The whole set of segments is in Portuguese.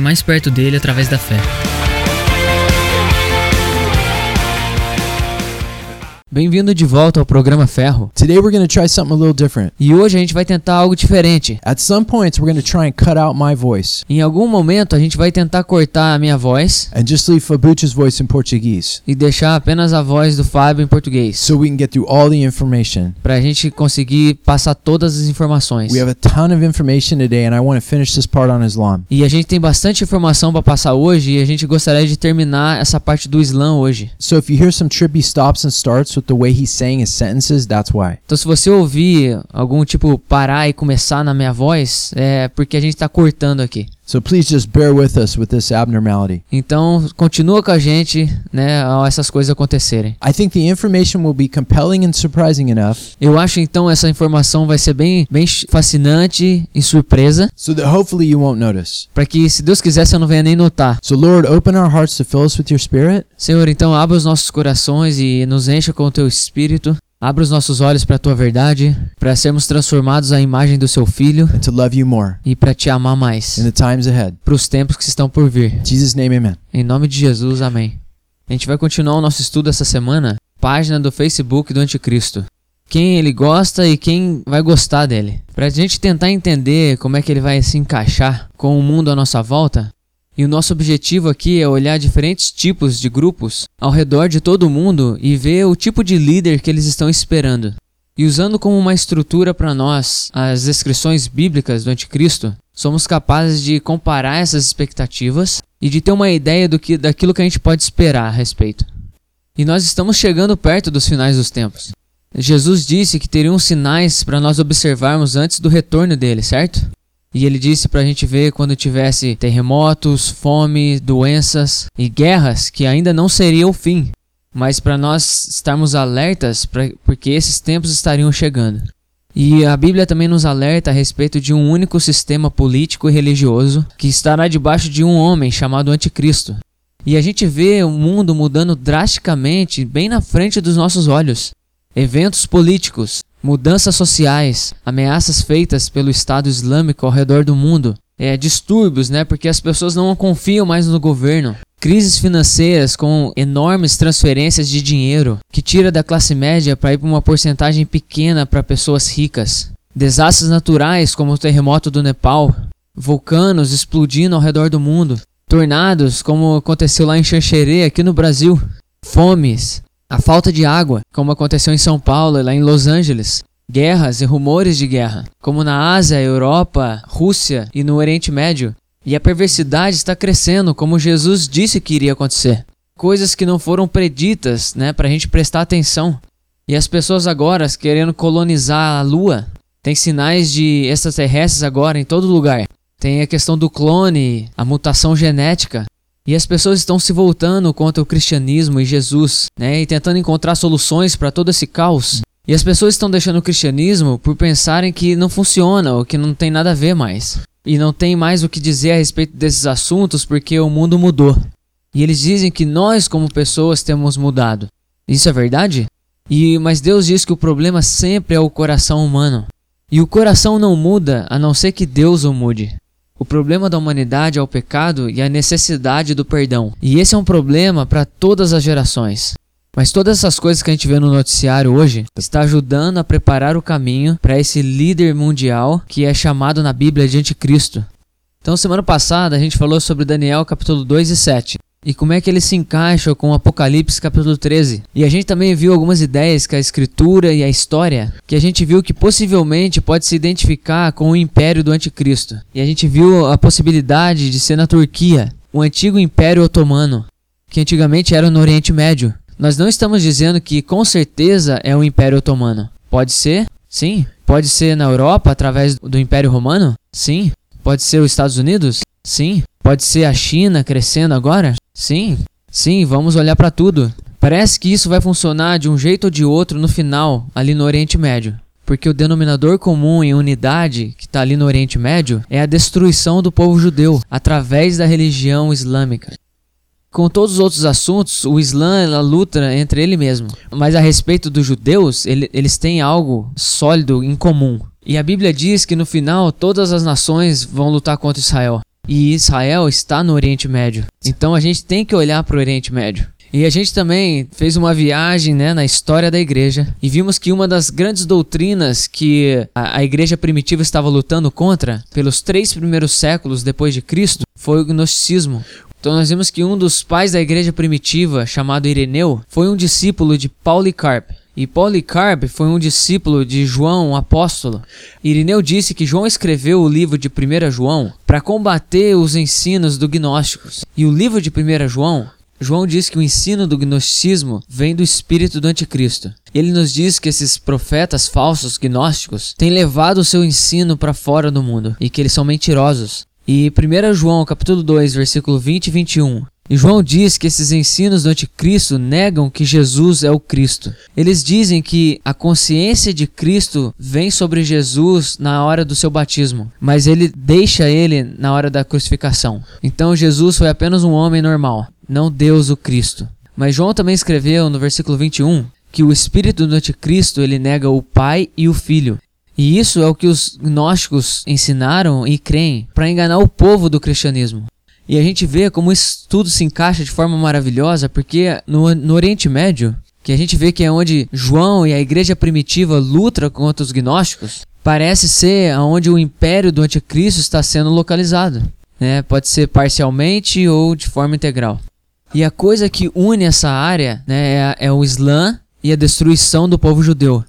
mais perto dele através da fé. Bem-vindo de volta ao programa Ferro. Today we're going to try something a little different. E hoje a gente vai tentar algo diferente. At some points we're going to try and cut out my voice Em algum momento a gente vai tentar cortar a minha voz and just leave Fabucha's voice in Portuguese e deixar apenas a voz do Fábio em português, so we can get through all the information. pra gente conseguir passar todas as informações. We have a ton of information today and I want to finish this part on Islam. E a gente tem bastante informação pra passar hoje e a gente gostaria de terminar essa parte do Islã hoje. So if you hear some trippy stops and starts with the way he's saying his sentences, that's why. Então se você ouvir algum tipo parar e começar na minha voz, é porque a gente tá cortando aqui. So please just bear with us with this abnormality. Então continua com a gente, né, ao essas coisas acontecerem. I think the information will be compelling and surprising enough Eu acho então essa informação vai ser bem, bem fascinante e surpresa, so that hopefully you won't notice. para que se Deus quiser você não venha nem notar. So Lord, open our hearts to fill us with your spirit Senhor, então abra os nossos corações e nos encha com o teu espírito. Abra os nossos olhos para a tua verdade, para sermos transformados à imagem do seu filho and to love you more e para te amar mais para os tempos que estão por vir. Name. Em nome de Jesus, amém. A gente vai continuar o nosso estudo essa semana, página do Facebook do Anticristo. Quem ele gosta e quem vai gostar dele. Pra gente tentar entender como é que ele vai se encaixar com o mundo à nossa volta. E o nosso objetivo aqui é olhar diferentes tipos de grupos ao redor de todo mundo e ver o tipo de líder que eles estão esperando. E usando como uma estrutura para nós as descrições bíblicas do Anticristo, somos capazes de comparar essas expectativas e de ter uma ideia do que, daquilo que a gente pode esperar a respeito. E nós estamos chegando perto dos finais dos tempos. Jesus disse que teriam sinais para nós observarmos antes do retorno dele, certo? E ele disse para a gente ver quando tivesse terremotos, fome, doenças e guerras que ainda não seria o fim, mas para nós estarmos alertas pra, porque esses tempos estariam chegando. E a Bíblia também nos alerta a respeito de um único sistema político e religioso que estará debaixo de um homem chamado Anticristo. E a gente vê o mundo mudando drasticamente bem na frente dos nossos olhos. Eventos políticos, mudanças sociais, ameaças feitas pelo Estado Islâmico ao redor do mundo, é, distúrbios, né? Porque as pessoas não confiam mais no governo. Crises financeiras com enormes transferências de dinheiro que tira da classe média para ir para uma porcentagem pequena para pessoas ricas. Desastres naturais como o terremoto do Nepal, vulcanos explodindo ao redor do mundo, tornados como aconteceu lá em Xanxerê aqui no Brasil, fomes, a falta de água, como aconteceu em São Paulo e lá em Los Angeles. Guerras e rumores de guerra, como na Ásia, Europa, Rússia e no Oriente Médio. E a perversidade está crescendo, como Jesus disse que iria acontecer. Coisas que não foram preditas, né, pra gente prestar atenção. E as pessoas agora querendo colonizar a Lua. Tem sinais de extraterrestres agora em todo lugar. Tem a questão do clone, a mutação genética. E as pessoas estão se voltando contra o cristianismo e Jesus, né? E tentando encontrar soluções para todo esse caos. E as pessoas estão deixando o cristianismo por pensarem que não funciona ou que não tem nada a ver mais. E não tem mais o que dizer a respeito desses assuntos porque o mundo mudou. E eles dizem que nós, como pessoas, temos mudado. Isso é verdade? E mas Deus diz que o problema sempre é o coração humano. E o coração não muda a não ser que Deus o mude. O problema da humanidade é o pecado e a necessidade do perdão. E esse é um problema para todas as gerações. Mas todas essas coisas que a gente vê no noticiário hoje está ajudando a preparar o caminho para esse líder mundial que é chamado na Bíblia de Anticristo. Então, semana passada a gente falou sobre Daniel capítulo 2 e 7 e como é que ele se encaixa com Apocalipse capítulo 13. E a gente também viu algumas ideias que a escritura e a história, que a gente viu que possivelmente pode se identificar com o império do anticristo. E a gente viu a possibilidade de ser na Turquia, o antigo império otomano, que antigamente era no Oriente Médio. Nós não estamos dizendo que com certeza é o império otomano. Pode ser? Sim. Pode ser na Europa, através do Império Romano? Sim. Pode ser os Estados Unidos? Sim. Pode ser a China crescendo agora? Sim. Sim, vamos olhar para tudo. Parece que isso vai funcionar de um jeito ou de outro no final, ali no Oriente Médio. Porque o denominador comum em unidade que está ali no Oriente Médio é a destruição do povo judeu através da religião islâmica. Com todos os outros assuntos, o Islã ela luta entre ele mesmo. Mas a respeito dos judeus, ele, eles têm algo sólido em comum. E a Bíblia diz que no final todas as nações vão lutar contra Israel. E Israel está no Oriente Médio. Então a gente tem que olhar para o Oriente Médio. E a gente também fez uma viagem né, na história da igreja e vimos que uma das grandes doutrinas que a, a igreja primitiva estava lutando contra pelos três primeiros séculos depois de Cristo foi o gnosticismo. Então nós vimos que um dos pais da igreja primitiva, chamado Ireneu, foi um discípulo de Policarpo. E Policarpo foi um discípulo de João, um apóstolo. Irineu disse que João escreveu o livro de 1 João para combater os ensinos do gnósticos. E o livro de 1 João João diz que o ensino do gnosticismo vem do espírito do anticristo. Ele nos diz que esses profetas falsos gnósticos têm levado o seu ensino para fora do mundo e que eles são mentirosos. E 1 João, capítulo 2, versículo 20 e 21, e João diz que esses ensinos do anticristo negam que Jesus é o Cristo. Eles dizem que a consciência de Cristo vem sobre Jesus na hora do seu batismo, mas ele deixa ele na hora da crucificação. Então Jesus foi apenas um homem normal não Deus o Cristo. Mas João também escreveu no versículo 21 que o espírito do anticristo ele nega o Pai e o Filho. E isso é o que os gnósticos ensinaram e creem para enganar o povo do cristianismo. E a gente vê como isso tudo se encaixa de forma maravilhosa, porque no, no Oriente Médio, que a gente vê que é onde João e a igreja primitiva lutam contra os gnósticos, parece ser onde o império do anticristo está sendo localizado. Né? Pode ser parcialmente ou de forma integral. E a coisa que une essa área né, é, é o Islã e a destruição do povo judeu.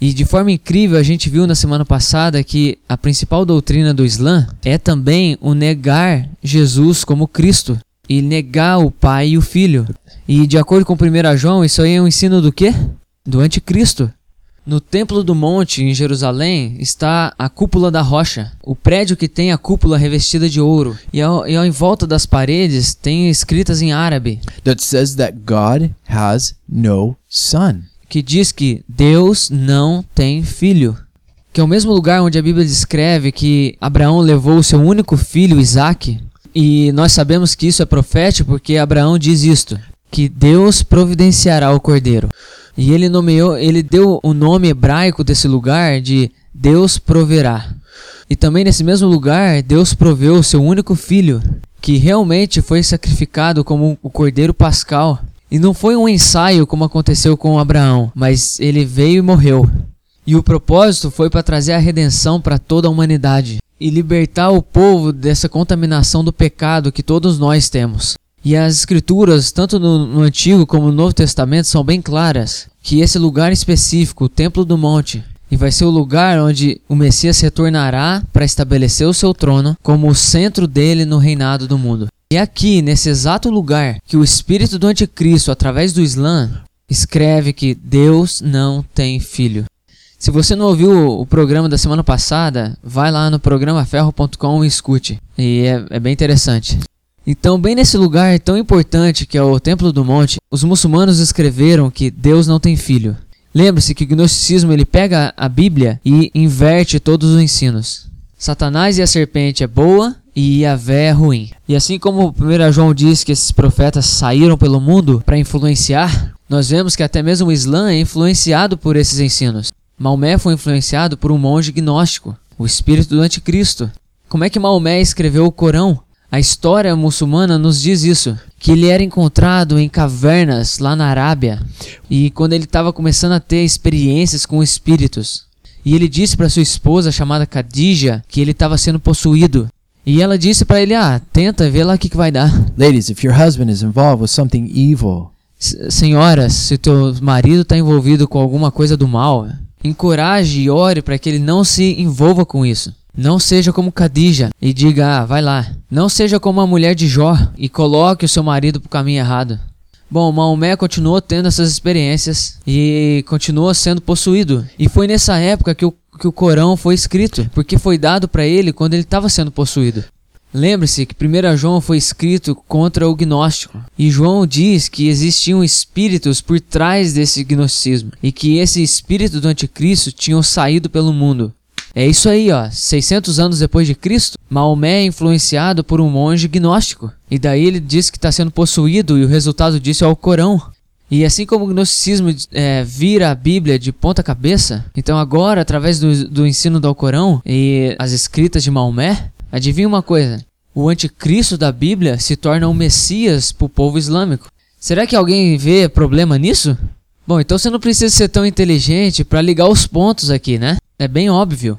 E de forma incrível, a gente viu na semana passada que a principal doutrina do Islã é também o negar Jesus como Cristo e negar o Pai e o Filho. E de acordo com 1 João, isso aí é um ensino do quê? Do anticristo. No Templo do Monte, em Jerusalém, está a cúpula da rocha, o prédio que tem a cúpula revestida de ouro. E, ao, e ao, em volta das paredes tem escritas em árabe. That says that God has no son. Que diz que Deus não tem filho. Que é o mesmo lugar onde a Bíblia descreve que Abraão levou o seu único filho, Isaque. E nós sabemos que isso é profético porque Abraão diz isto: que Deus providenciará o cordeiro. E ele nomeou, ele deu o nome hebraico desse lugar de Deus proverá. E também nesse mesmo lugar, Deus proveu o seu único filho, que realmente foi sacrificado como o cordeiro pascal. E não foi um ensaio como aconteceu com Abraão, mas ele veio e morreu. E o propósito foi para trazer a redenção para toda a humanidade e libertar o povo dessa contaminação do pecado que todos nós temos. E as escrituras, tanto no, no, Antigo como no Novo Testamento, são bem claras que esse lugar específico, o Templo do Monte, e vai ser o lugar onde o Messias retornará para estabelecer o seu trono como o centro dele no reinado do mundo. E é aqui, nesse exato lugar, que o espírito do anticristo, através do Islã, escreve que Deus não tem filho. Se você não ouviu o programa da semana passada, vai lá no programaferro.com e escute. E é, é bem interessante. Então, bem nesse lugar tão importante que é o Templo do Monte, os muçulmanos escreveram que Deus não tem filho. Lembre-se que o gnosticismo ele pega a Bíblia e inverte todos os ensinos. Satanás e a serpente é boa e Yahvé é ruim. E assim como 1 João diz que esses profetas saíram pelo mundo para influenciar, nós vemos que até mesmo o Islã é influenciado por esses ensinos. Maomé foi influenciado por um monge gnóstico, o espírito do anticristo. Como é que Maomé escreveu o Corão? A história muçulmana nos diz isso, que ele era encontrado em cavernas lá na Arábia e quando ele estava começando a ter experiências com espíritos. E ele disse para sua esposa chamada Khadija que ele estava sendo possuído. E ela disse para ele: "Ah, tenta ver lá o que, que vai dar." Ladies, if your husband is involved with something evil, senhoras, se teu marido está envolvido com alguma coisa do mal, encoraje e ore para que ele não se envolva com isso. Não seja como Khadija e diga, ah, vai lá. Não seja como a mulher de Jó e coloque o seu marido para o caminho errado. Bom, Maomé continuou tendo essas experiências e continuou sendo possuído. E foi nessa época que o, que o Corão foi escrito, porque foi dado para ele quando ele estava sendo possuído. Lembre-se que 1 João foi escrito contra o gnóstico, e João diz que existiam espíritos por trás desse gnosticismo, e que esse espírito do anticristo tinham saído pelo mundo. É isso aí, ó. 600 anos depois de Cristo, Maomé é influenciado por um monge gnóstico. E daí ele diz que está sendo possuído e o resultado disso é o Corão. E assim como o gnosticismo é, vira a Bíblia de ponta cabeça, então agora, através do, do ensino do Alcorão e as escritas de Maomé, adivinha uma coisa? O anticristo da Bíblia se torna um Messias para o povo islâmico. Será que alguém vê problema nisso? Bom, então você não precisa ser tão inteligente para ligar os pontos aqui, né? É bem óbvio.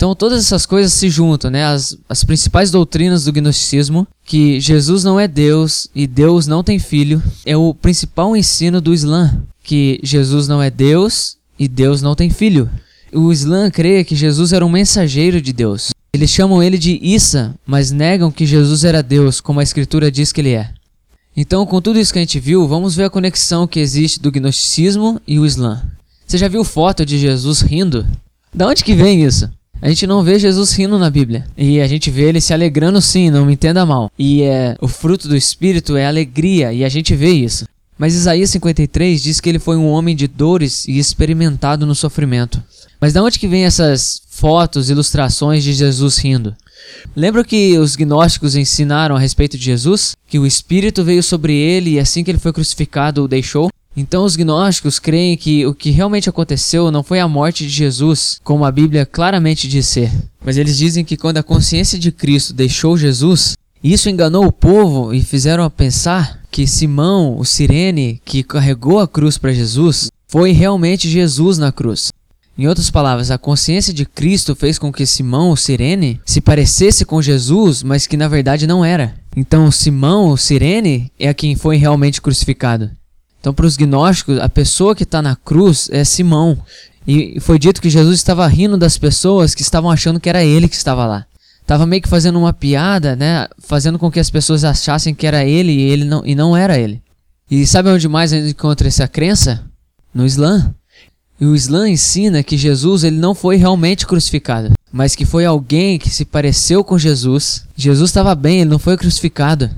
Então todas essas coisas se juntam, né? As, as principais doutrinas do gnosticismo, que Jesus não é Deus e Deus não tem filho, é o principal ensino do Islã, que Jesus não é Deus e Deus não tem filho. O Islã crê que Jesus era um mensageiro de Deus. Eles chamam ele de Issa, mas negam que Jesus era Deus, como a escritura diz que ele é. Então, com tudo isso que a gente viu, vamos ver a conexão que existe do gnosticismo e o Islã. Você já viu foto de Jesus rindo? Da onde que vem isso? A gente não vê Jesus rindo na Bíblia. E a gente vê ele se alegrando sim, não me entenda mal. E é, o fruto do Espírito é alegria, e a gente vê isso. Mas Isaías 53 diz que ele foi um homem de dores e experimentado no sofrimento. Mas de onde que vem essas fotos, ilustrações de Jesus rindo? Lembra que os gnósticos ensinaram a respeito de Jesus? Que o Espírito veio sobre ele e assim que ele foi crucificado o deixou? Então os gnósticos creem que o que realmente aconteceu não foi a morte de Jesus, como a Bíblia claramente diz ser. Mas eles dizem que quando a consciência de Cristo deixou Jesus, isso enganou o povo e fizeram a pensar que Simão, o Sirene, que carregou a cruz para Jesus, foi realmente Jesus na cruz. Em outras palavras, a consciência de Cristo fez com que Simão, o Sirene, se parecesse com Jesus, mas que na verdade não era. Então, Simão, o Sirene, é quem foi realmente crucificado. Então, para os gnósticos, a pessoa que está na cruz é Simão. E foi dito que Jesus estava rindo das pessoas que estavam achando que era ele que estava lá. Estava meio que fazendo uma piada, né? Fazendo com que as pessoas achassem que era ele e ele não, e não era ele. E sabe onde mais a gente encontra essa crença? No Islã. E o Islã ensina que Jesus ele não foi realmente crucificado, mas que foi alguém que se pareceu com Jesus. Jesus estava bem, ele não foi crucificado.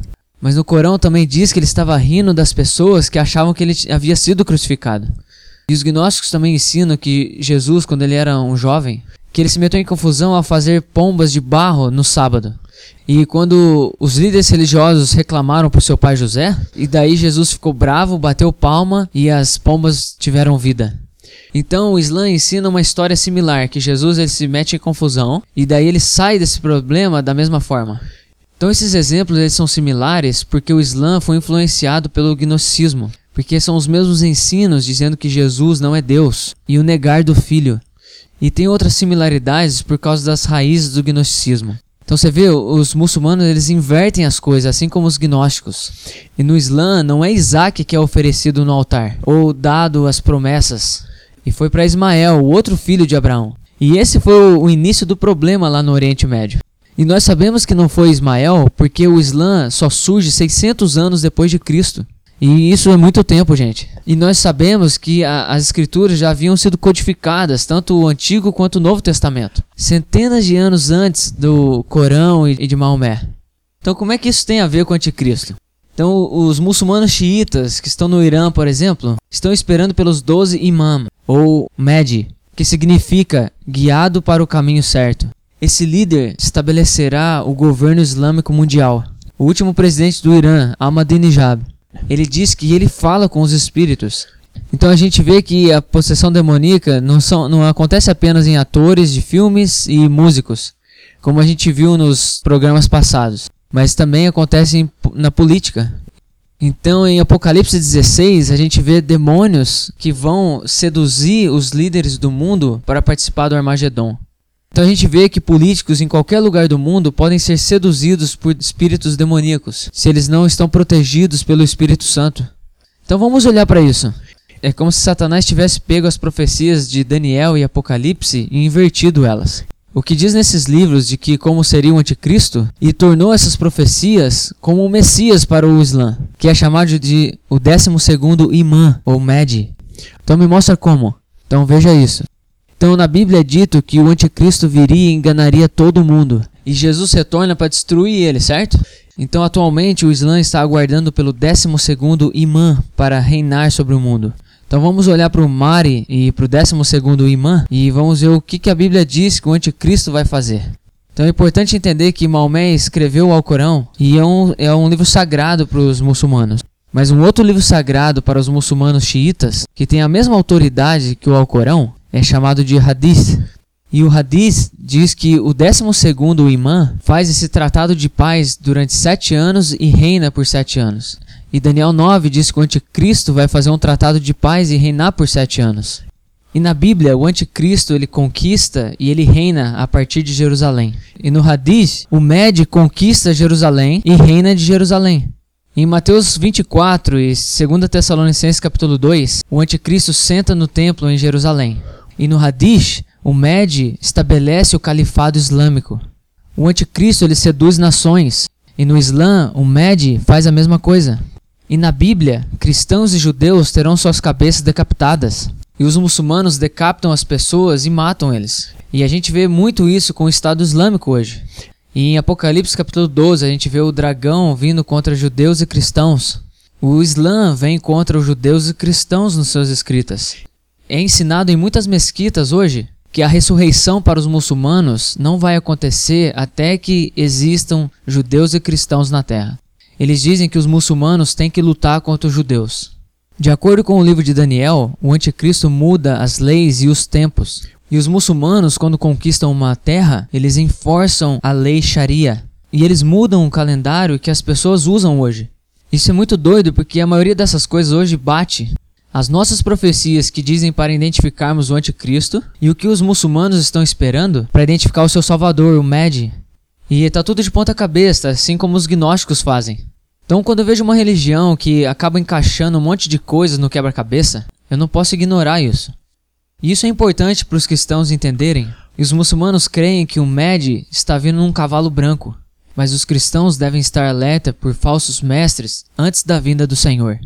Mas no Corão também diz que ele estava rindo das pessoas que achavam que ele havia sido crucificado. E os gnósticos também ensinam que Jesus, quando ele era um jovem, que ele se meteu em confusão ao fazer pombas de barro no sábado. E quando os líderes religiosos reclamaram para seu pai José, e daí Jesus ficou bravo, bateu palma e as pombas tiveram vida. Então o Islã ensina uma história similar, que Jesus ele se mete em confusão e daí ele sai desse problema da mesma forma. Então esses exemplos eles são similares porque o Islã foi influenciado pelo gnosticismo, porque são os mesmos ensinos dizendo que Jesus não é Deus e o negar do Filho. E tem outras similaridades por causa das raízes do gnosticismo. Então você vê, os muçulmanos eles invertem as coisas, assim como os gnósticos. E no Islã não é Isaac que é oferecido no altar ou dado as promessas. E foi para Ismael, o outro filho de Abraão. E esse foi o início do problema lá no Oriente Médio. E nós sabemos que não foi Ismael porque o Islã só surge 600 anos depois de Cristo. E isso é muito tempo, gente. E nós sabemos que a, as escrituras já haviam sido codificadas, tanto o Antigo quanto o Novo Testamento, centenas de anos antes do Corão e, e de Maomé. Então, como é que isso tem a ver com o Anticristo? Então, os muçulmanos xiitas que estão no Irã, por exemplo, estão esperando pelos 12 imam, ou Mahdi, que significa guiado para o caminho certo. Esse líder estabelecerá o governo islâmico mundial. O último presidente do Irã, Ahmadinejad, ele diz que ele fala com os espíritos. Então a gente vê que a possessão demoníaca não, são, não acontece apenas em atores de filmes e músicos, como a gente viu nos programas passados, mas também acontece em, na política. Então em Apocalipse 16 a gente vê demônios que vão seduzir os líderes do mundo para participar do Armagedon. Então a gente vê que políticos em qualquer lugar do mundo podem ser seduzidos por espíritos demoníacos, se eles não estão protegidos pelo Espírito Santo. Então vamos olhar para isso. É como se Satanás tivesse pego as profecias de Daniel e Apocalipse e invertido elas. O que diz nesses livros de que como seria o anticristo e tornou essas profecias como o Messias para o Islã, que é chamado de o 12 segundo imã ou Mahdi. Então me mostra como. Então veja isso. Então na Bíblia é dito que o anticristo viria e enganaria todo mundo. E Jesus retorna para destruir ele, certo? Então atualmente o Islã está aguardando pelo 12º imã para reinar sobre o mundo. Então vamos olhar para o Mari e para o 12º imã e vamos ver o que, que a Bíblia diz que o anticristo vai fazer. Então é importante entender que Maomé escreveu o Alcorão e é um, é um livro sagrado para os muçulmanos. Mas um outro livro sagrado para os muçulmanos xiitas, que tem a mesma autoridade que o Alcorão, é chamado de Hadith. E o Hadith diz que o 12º imã faz esse tratado de paz durante sete anos e reina por sete anos. E Daniel 9 diz que o anticristo vai fazer um tratado de paz e reinar por sete anos. E na Bíblia, o anticristo ele conquista e ele reina a partir de Jerusalém. E no Hadith, o Med conquista Jerusalém e reina de Jerusalém. Em Mateus 24 e 2 Tessalonicenses capítulo 2, o anticristo senta no templo em Jerusalém. E no Hadith, o Med estabelece o califado islâmico. O anticristo ele seduz nações. E no Islã, o Med faz a mesma coisa. E na Bíblia, cristãos e judeus terão suas cabeças decapitadas. E os muçulmanos decapitam as pessoas e matam eles. E a gente vê muito isso com o Estado Islâmico hoje. E em Apocalipse capítulo 12 a gente vê o dragão vindo contra judeus e cristãos. O Islã vem contra os judeus e cristãos nos seus escritas. É ensinado em muitas mesquitas hoje que a ressurreição para os muçulmanos não vai acontecer até que existam judeus e cristãos na terra. Eles dizem que os muçulmanos têm que lutar contra os judeus. De acordo com o livro de Daniel, o anticristo muda as leis e os tempos. E os muçulmanos, quando conquistam uma terra, eles enforçam a lei Sharia. E eles mudam o calendário que as pessoas usam hoje. Isso é muito doido porque a maioria dessas coisas hoje bate. As nossas profecias que dizem para identificarmos o anticristo e o que os muçulmanos estão esperando para identificar o seu salvador, o Mahdi. E está tudo de ponta cabeça, assim como os gnósticos fazem. Então, quando eu vejo uma religião que acaba encaixando um monte de coisas no quebra-cabeça, eu não posso ignorar isso. E isso é importante para os cristãos entenderem. E os muçulmanos creem que o Mede está vindo num cavalo branco, mas os cristãos devem estar alerta por falsos mestres antes da vinda do Senhor.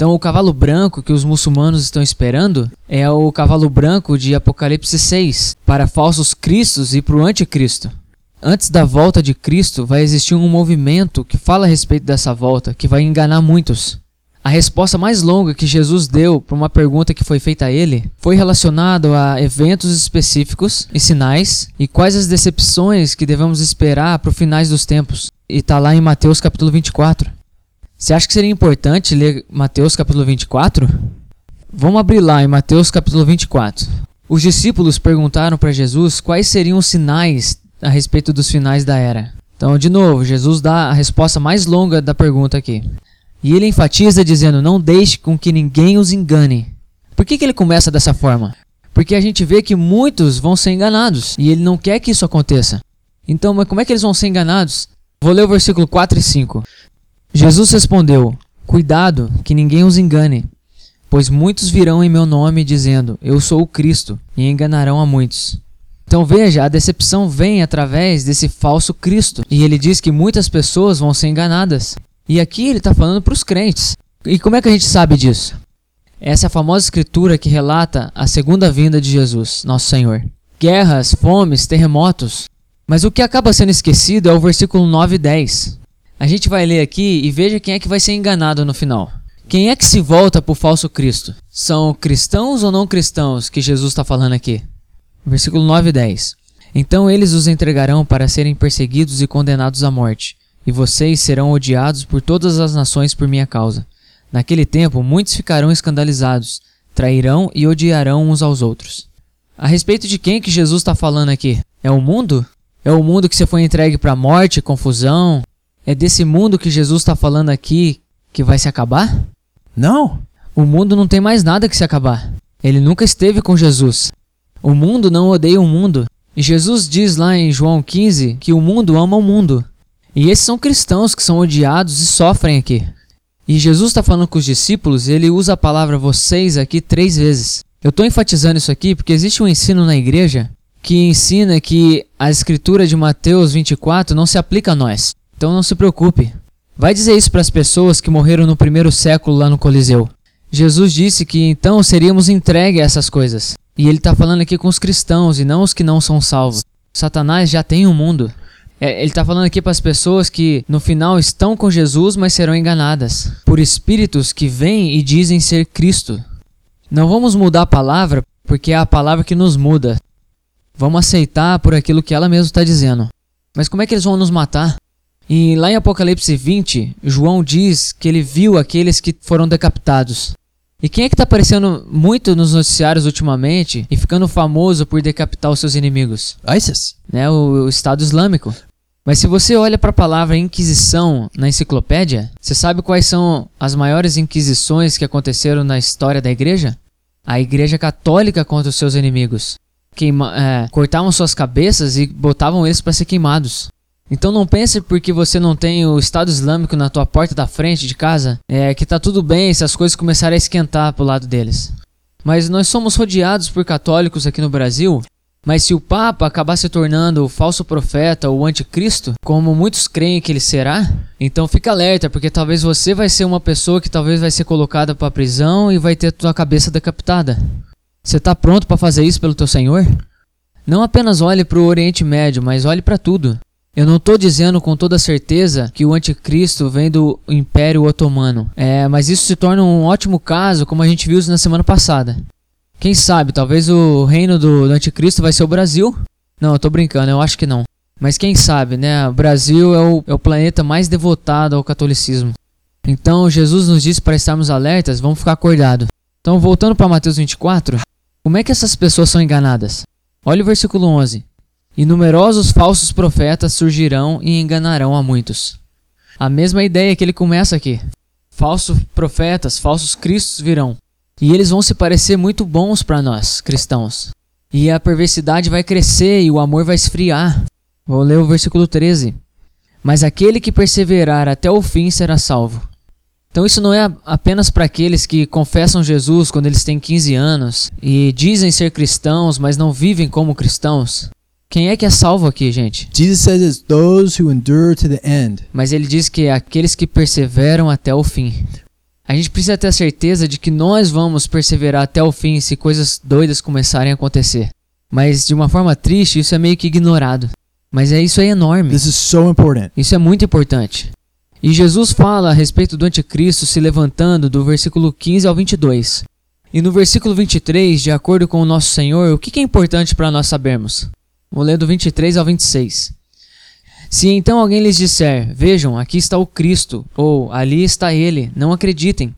Então, o cavalo branco que os muçulmanos estão esperando é o cavalo branco de Apocalipse 6 para falsos cristos e para o anticristo. Antes da volta de Cristo, vai existir um movimento que fala a respeito dessa volta, que vai enganar muitos. A resposta mais longa que Jesus deu para uma pergunta que foi feita a ele foi relacionado a eventos específicos e sinais e quais as decepções que devemos esperar para os finais dos tempos. E está lá em Mateus capítulo 24. Você acha que seria importante ler Mateus capítulo 24? Vamos abrir lá em Mateus capítulo 24. Os discípulos perguntaram para Jesus quais seriam os sinais a respeito dos finais da era. Então, de novo, Jesus dá a resposta mais longa da pergunta aqui. E ele enfatiza dizendo: Não deixe com que ninguém os engane. Por que, que ele começa dessa forma? Porque a gente vê que muitos vão ser enganados e ele não quer que isso aconteça. Então, mas como é que eles vão ser enganados? Vou ler o versículo 4 e 5. Jesus respondeu: Cuidado, que ninguém os engane, pois muitos virão em meu nome dizendo: Eu sou o Cristo, e enganarão a muitos. Então veja, a decepção vem através desse falso Cristo. E ele diz que muitas pessoas vão ser enganadas. E aqui ele está falando para os crentes. E como é que a gente sabe disso? Essa é a famosa escritura que relata a segunda vinda de Jesus, nosso Senhor. Guerras, fomes, terremotos. Mas o que acaba sendo esquecido é o versículo 9 e 10. A gente vai ler aqui e veja quem é que vai ser enganado no final. Quem é que se volta para o falso Cristo? São cristãos ou não cristãos que Jesus está falando aqui? Versículo 9 e 10. Então eles os entregarão para serem perseguidos e condenados à morte, e vocês serão odiados por todas as nações por minha causa. Naquele tempo, muitos ficarão escandalizados, trairão e odiarão uns aos outros. A respeito de quem que Jesus está falando aqui? É o mundo? É o mundo que você foi entregue para morte, confusão? É desse mundo que Jesus está falando aqui que vai se acabar? Não. O mundo não tem mais nada que se acabar. Ele nunca esteve com Jesus. O mundo não odeia o mundo. E Jesus diz lá em João 15 que o mundo ama o mundo. E esses são cristãos que são odiados e sofrem aqui. E Jesus está falando com os discípulos, ele usa a palavra vocês aqui três vezes. Eu estou enfatizando isso aqui porque existe um ensino na igreja que ensina que a escritura de Mateus 24 não se aplica a nós. Então não se preocupe. Vai dizer isso para as pessoas que morreram no primeiro século lá no Coliseu. Jesus disse que então seríamos entregues a essas coisas. E ele está falando aqui com os cristãos e não os que não são salvos. Satanás já tem um mundo. É, ele está falando aqui para as pessoas que no final estão com Jesus, mas serão enganadas por espíritos que vêm e dizem ser Cristo. Não vamos mudar a palavra, porque é a palavra que nos muda. Vamos aceitar por aquilo que ela mesma está dizendo. Mas como é que eles vão nos matar? E lá em Apocalipse 20, João diz que ele viu aqueles que foram decapitados. E quem é que está aparecendo muito nos noticiários ultimamente e ficando famoso por decapitar os seus inimigos? ISIS. Né, o, o Estado Islâmico. Mas se você olha para a palavra Inquisição na enciclopédia, você sabe quais são as maiores inquisições que aconteceram na história da igreja? A Igreja Católica contra os seus inimigos. Queima, é, cortavam suas cabeças e botavam eles para ser queimados. Então não pense porque você não tem o Estado Islâmico na tua porta da frente de casa, é que tá tudo bem se as coisas começarem a esquentar pro lado deles. Mas nós somos rodeados por católicos aqui no Brasil, mas se o Papa acabar se tornando o falso profeta ou o anticristo, como muitos creem que ele será, então fica alerta, porque talvez você vai ser uma pessoa que talvez vai ser colocada para prisão e vai ter tua cabeça decapitada. Você está pronto para fazer isso pelo teu Senhor? Não apenas olhe para o Oriente Médio, mas olhe para tudo. Eu não estou dizendo com toda certeza que o anticristo vem do Império Otomano, é, mas isso se torna um ótimo caso, como a gente viu na semana passada. Quem sabe, talvez o reino do, do anticristo vai ser o Brasil? Não, eu tô brincando, eu acho que não. Mas quem sabe, né? O Brasil é o, é o planeta mais devotado ao catolicismo. Então Jesus nos disse para estarmos alertas, vamos ficar acordados. Então, voltando para Mateus 24, como é que essas pessoas são enganadas? Olha o versículo 11. E numerosos falsos profetas surgirão e enganarão a muitos. A mesma ideia que ele começa aqui. Falsos profetas, falsos cristos virão. E eles vão se parecer muito bons para nós, cristãos. E a perversidade vai crescer e o amor vai esfriar. Vou ler o versículo 13. Mas aquele que perseverar até o fim será salvo. Então isso não é apenas para aqueles que confessam Jesus quando eles têm 15 anos e dizem ser cristãos, mas não vivem como cristãos. Quem é que é salvo aqui, gente? Jesus says it's those who endure to the end. Mas ele diz que é aqueles que perseveram até o fim. A gente precisa ter a certeza de que nós vamos perseverar até o fim se coisas doidas começarem a acontecer. Mas de uma forma triste, isso é meio que ignorado. Mas é isso é enorme. This is so important. Isso é muito importante. E Jesus fala a respeito do anticristo se levantando do versículo 15 ao 22. E no versículo 23, de acordo com o nosso Senhor, o que é importante para nós sabermos? Vou ler do 23 ao 26. Se então alguém lhes disser: Vejam, aqui está o Cristo, ou ali está ele, não acreditem,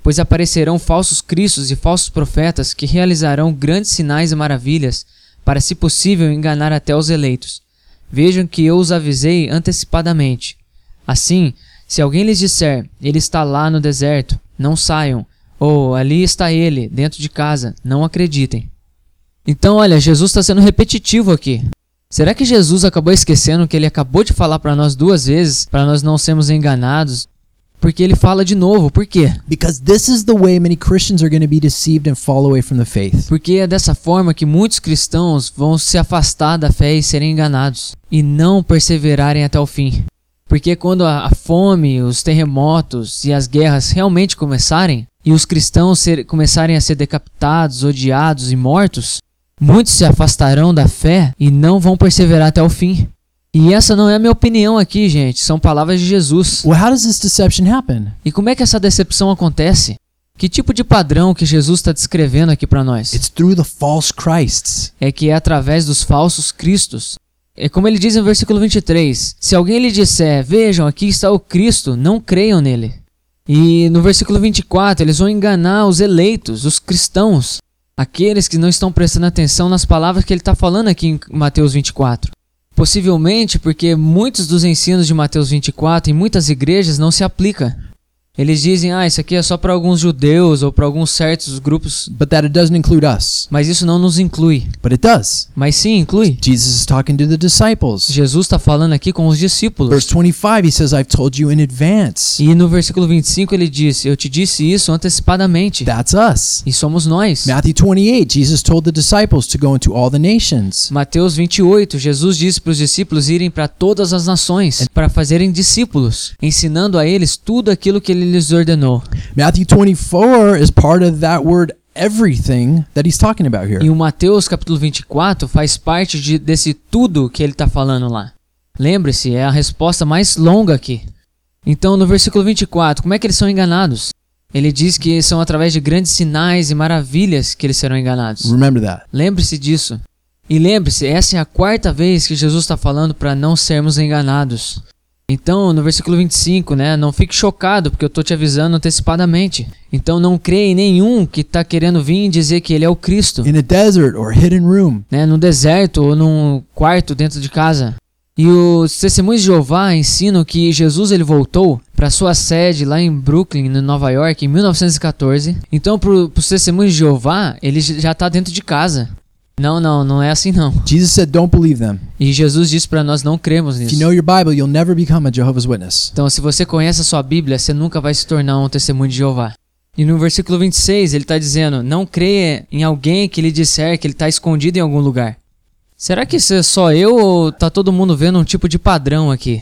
pois aparecerão falsos cristos e falsos profetas que realizarão grandes sinais e maravilhas, para, se possível, enganar até os eleitos. Vejam que eu os avisei antecipadamente. Assim, se alguém lhes disser: Ele está lá no deserto, não saiam, ou ali está ele, dentro de casa, não acreditem. Então, olha, Jesus está sendo repetitivo aqui. Será que Jesus acabou esquecendo que ele acabou de falar para nós duas vezes, para nós não sermos enganados? Porque ele fala de novo, por quê? Because this is the way many Christians are going to be deceived and fall away from the faith. Porque é dessa forma que muitos cristãos vão se afastar da fé e serem enganados e não perseverarem até o fim. Porque quando a, a fome, os terremotos e as guerras realmente começarem e os cristãos ser, começarem a ser decapitados, odiados e mortos, Muitos se afastarão da fé e não vão perseverar até o fim. E essa não é a minha opinião aqui, gente. São palavras de Jesus. Well, how does this deception happen? E como é que essa decepção acontece? Que tipo de padrão que Jesus está descrevendo aqui para nós? It's through the false Christs. É que é através dos falsos cristos. É como ele diz no versículo 23: Se alguém lhe disser, vejam, aqui está o Cristo, não creiam nele. E no versículo 24, eles vão enganar os eleitos, os cristãos aqueles que não estão prestando atenção nas palavras que ele está falando aqui em Mateus 24. Possivelmente porque muitos dos ensinos de Mateus 24 em muitas igrejas não se aplica. Eles dizem, ah, isso aqui é só para alguns judeus ou para alguns certos grupos. But that it doesn't include us. Mas isso não nos inclui. But it does. Mas sim, inclui. Jesus is talking to the disciples. Jesus está falando aqui com os discípulos. Verse 25, he says, I've told you in advance. E no versículo 25 ele diz, eu te disse isso antecipadamente. That's us. E somos nós. Matthew 28, Jesus told the disciples to go into all the nations. Mateus 28, Jesus disse para os discípulos irem para todas as nações para fazerem discípulos, ensinando a eles tudo aquilo que ele lhes ordenou. Matthew 24 is part of that word everything that he's talking about here. E o Mateus capítulo 24 faz parte de, desse tudo que ele está falando lá. Lembre-se, é a resposta mais longa aqui. Então, no versículo 24, como é que eles são enganados? Ele diz que são através de grandes sinais e maravilhas que eles serão enganados. Lembre-se disso. E lembre-se, essa é a quarta vez que Jesus está falando para não sermos enganados. Então, no versículo 25, né? Não fique chocado, porque eu estou te avisando antecipadamente. Então, não creia em nenhum que está querendo vir dizer que ele é o Cristo, In a desert or hidden room, né? No deserto ou num quarto dentro de casa. E os testemunhos de Jeová ensinam que Jesus ele voltou para sua sede lá em Brooklyn, no Nova York, em 1914. Então, para os testemunhos de Jeová, ele já está dentro de casa. Não, não, não é assim não. Jesus said, Don't believe them. E Jesus disse para nós não cremos If you nisso. know your Bible, you'll never become a Jehovah's Witness. Então, se você conhece a sua Bíblia, você nunca vai se tornar um testemunho de Jeová. E no versículo 26, ele está dizendo: Não creia em alguém que lhe disser que ele está escondido em algum lugar. Será que isso é só eu ou tá todo mundo vendo um tipo de padrão aqui?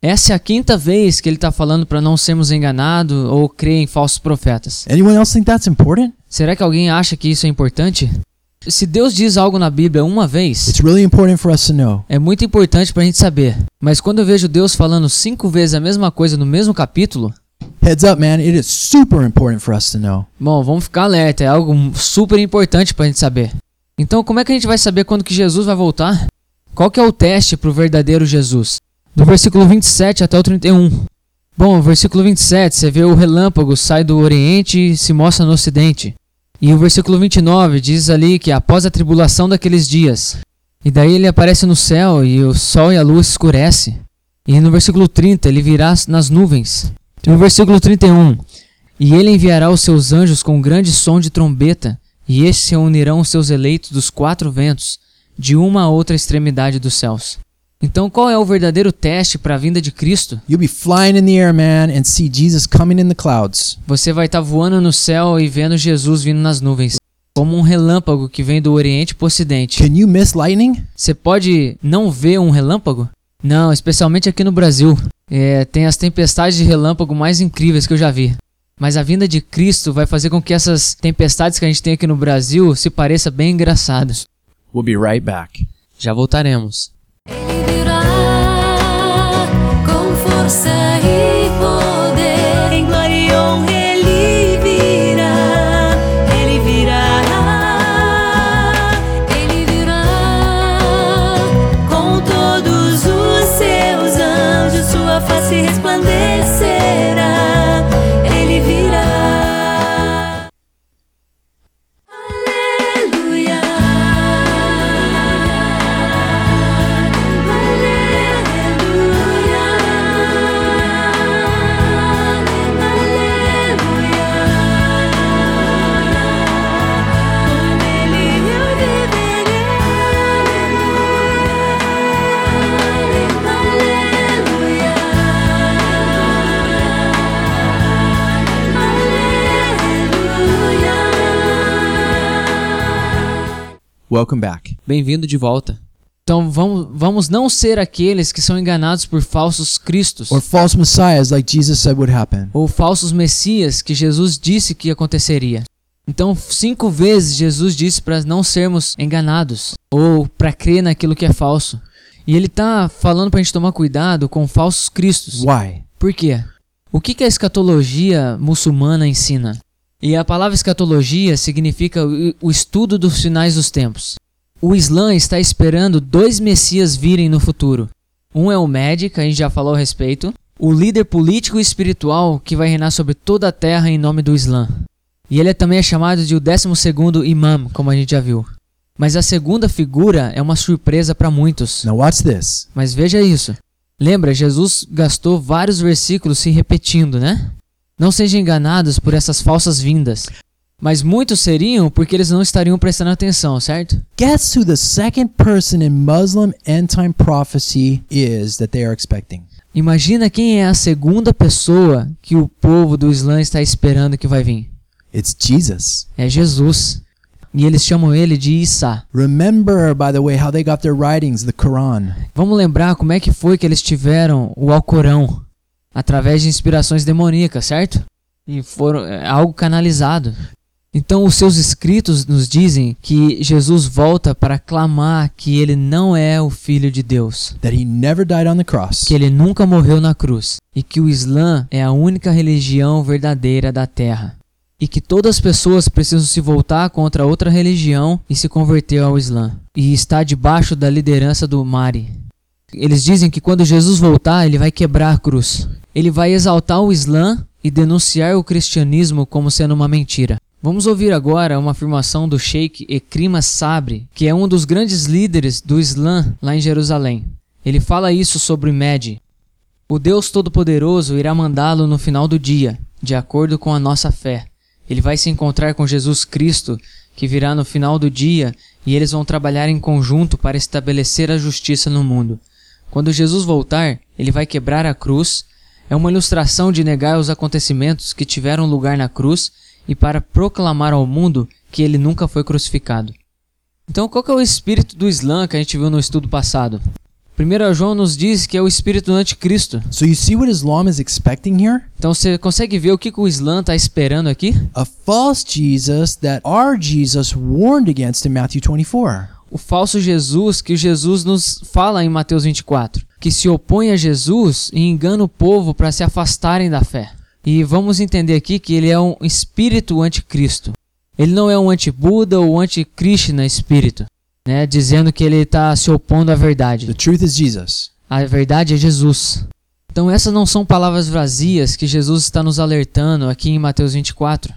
Essa é a quinta vez que ele está falando para não sermos enganados ou crer em falsos profetas. Anyone else think that's important? Será que alguém acha que isso é importante? Se Deus diz algo na Bíblia uma vez, It's really important for us to know. é muito importante pra gente saber. Mas quando eu vejo Deus falando cinco vezes a mesma coisa no mesmo capítulo, Heads up, man, it is super important for us to know. bom, vamos ficar alerta, é algo super importante pra gente saber. Então, como é que a gente vai saber quando que Jesus vai voltar? Qual que é o teste pro verdadeiro Jesus? Do versículo 27 até o 31. Bom, versículo 27, você vê o relâmpago sai do oriente e se mostra no ocidente. E o versículo 29 diz ali que após a tribulação daqueles dias, e daí ele aparece no céu e o sol e a luz escurece. E no versículo 30 ele virá nas nuvens. No versículo 31, e ele enviará os seus anjos com um grande som de trombeta, e estes reunirão os seus eleitos dos quatro ventos, de uma a outra extremidade dos céus. Então, qual é o verdadeiro teste para a vinda de Cristo? You'll be flying in the air, man, and see Jesus coming in the clouds. Você vai estar voando no céu e vendo Jesus vindo nas nuvens, como um relâmpago que vem do Oriente para o Ocidente. Can you miss lightning? Você pode não ver um relâmpago? Não, especialmente aqui no Brasil. É, tem as tempestades de relâmpago mais incríveis que eu já vi. Mas a vinda de Cristo vai fazer com que essas tempestades que a gente tem aqui no Brasil se pareça bem engraçadas. We'll be right back. Já voltaremos. Com Welcome back. Bem-vindo de volta. Então vamos, vamos não ser aqueles que são enganados por falsos cristos Or false messiahs like Jesus said would happen. ou falsos messias que Jesus disse que aconteceria. Então, cinco vezes Jesus disse para não sermos enganados ou para crer naquilo que é falso. E ele tá falando para a gente tomar cuidado com falsos cristos. Why? Por quê? O que, que a escatologia muçulmana ensina? E a palavra escatologia significa o, estudo dos finais dos tempos. O Islã está esperando dois messias virem no futuro. Um é o Mahdi, que a gente já falou a respeito, o líder político e espiritual que vai reinar sobre toda a terra em nome do Islã. E ele é também é chamado de o 12º imam, como a gente já viu. Mas a segunda figura é uma surpresa para muitos. Now watch this. Mas veja isso. Lembra, Jesus gastou vários versículos se repetindo, né? Não sejam enganados por essas falsas vindas. Mas muitos seriam porque eles não estariam prestando atenção, certo? Guess who the second person in Muslim end time prophecy is that they are expecting? Imagina quem é a segunda pessoa que o povo do Islã está esperando que vai vir. It's Jesus. É Jesus. E eles chamam ele de Isa. Remember, by the way, how they got their writings, the Quran. Vamos lembrar como é que foi que eles tiveram o Alcorão através de inspirações demoníacas, certo? E foram é algo canalizado. Então, os seus escritos nos dizem que Jesus volta para clamar que ele não é o Filho de Deus, that he never died on the cross, que ele nunca morreu na cruz e que o Islã é a única religião verdadeira da Terra. E que todas as pessoas precisam se voltar contra outra religião e se converter ao Islã. E está debaixo da liderança do Mari. Eles dizem que quando Jesus voltar, ele vai quebrar a cruz. Ele vai exaltar o Islã e denunciar o cristianismo como sendo uma mentira. Vamos ouvir agora uma afirmação do Sheikh Ekrima Sabri, que é um dos grandes líderes do Islã lá em Jerusalém. Ele fala isso sobre Mehdi. O Deus Todo-Poderoso irá mandá-lo no final do dia, de acordo com a nossa fé. Ele vai se encontrar com Jesus Cristo, que virá no final do dia, e eles vão trabalhar em conjunto para estabelecer a justiça no mundo. Quando Jesus voltar, ele vai quebrar a cruz. É uma ilustração de negar os acontecimentos que tiveram lugar na cruz e para proclamar ao mundo que ele nunca foi crucificado. Então, qual que é o espírito do Islã que a gente viu no estudo passado? 1 João nos diz que é o espírito do anticristo. So? Então você consegue ver o que, que o Islã está esperando aqui? A false Jesus that our Jesus warned against in Matthew 24. O falso Jesus que Jesus nos fala em Mateus 24, que se opõe a Jesus e engana o povo para se afastarem da fé. E vamos entender aqui que ele é um espírito anticristo. Ele não é um anti-Buda ou anti-Krishna espírito, né? Dizendo que ele está se opondo à verdade. The truth is Jesus. A verdade é Jesus. Então essas não são palavras vazias que Jesus está nos alertando aqui em Mateus 24.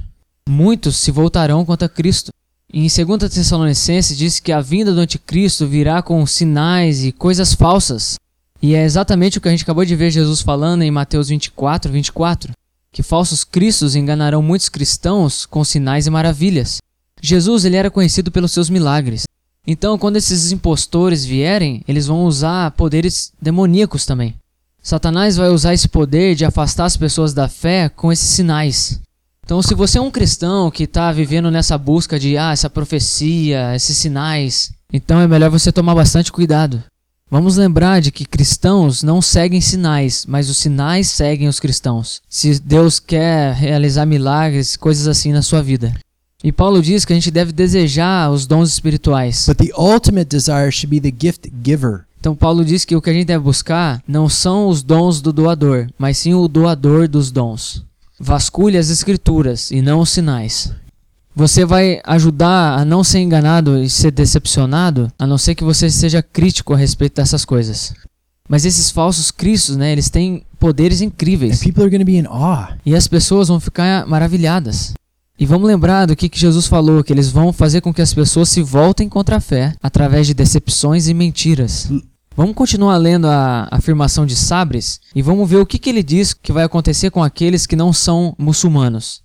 Muitos se voltarão contra Cristo. E em 2 Tessalonicenses diz que a vinda do anticristo virá com sinais e coisas falsas. E é exatamente o que a gente acabou de ver Jesus falando em Mateus 24, 24 que falsos cristos enganarão muitos cristãos com sinais e maravilhas. Jesus ele era conhecido pelos seus milagres. Então, quando esses impostores vierem, eles vão usar poderes demoníacos também. Satanás vai usar esse poder de afastar as pessoas da fé com esses sinais. Então, se você é um cristão que está vivendo nessa busca de ah, essa profecia, esses sinais, então é melhor você tomar bastante cuidado. Vamos lembrar de que cristãos não seguem sinais, mas os sinais seguem os cristãos. Se Deus quer realizar milagres, coisas assim na sua vida. E Paulo diz que a gente deve desejar os dons espirituais. But the ultimate desire should be the gift giver. Então Paulo diz que o que a gente deve buscar não são os dons do doador, mas sim o doador dos dons. Vasculhe as escrituras e não os sinais. Você vai ajudar a não ser enganado e ser decepcionado, a não ser que você seja crítico a respeito dessas coisas. Mas esses falsos cristos, né, eles têm poderes incríveis. E as pessoas vão ficar maravilhadas. E vamos lembrar do que, que Jesus falou, que eles vão fazer com que as pessoas se voltem contra a fé através de decepções e mentiras. Vamos continuar lendo a afirmação de Sabres e vamos ver o que, que ele diz que vai acontecer com aqueles que não são muçulmanos.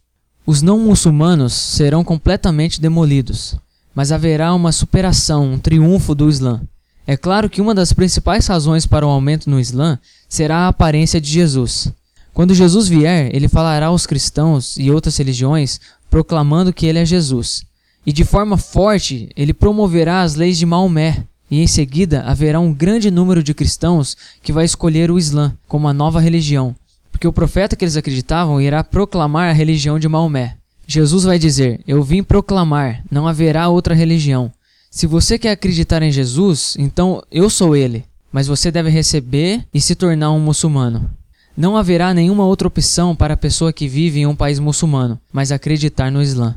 Os não muçulmanos serão completamente demolidos, mas haverá uma superação, um triunfo do Islã. É claro que uma das principais razões para o aumento no Islã será a aparência de Jesus. Quando Jesus vier, ele falará aos cristãos e outras religiões proclamando que ele é Jesus. E de forma forte, ele promoverá as leis de Maomé, e em seguida haverá um grande número de cristãos que vai escolher o Islã como a nova religião, porque o profeta que eles acreditavam irá proclamar a religião de Maomé. Jesus vai dizer: Eu vim proclamar, não haverá outra religião. Se você quer acreditar em Jesus, então eu sou ele, mas você deve receber e se tornar um muçulmano. Não haverá nenhuma outra opção para a pessoa que vive em um país muçulmano, mas acreditar no Islã.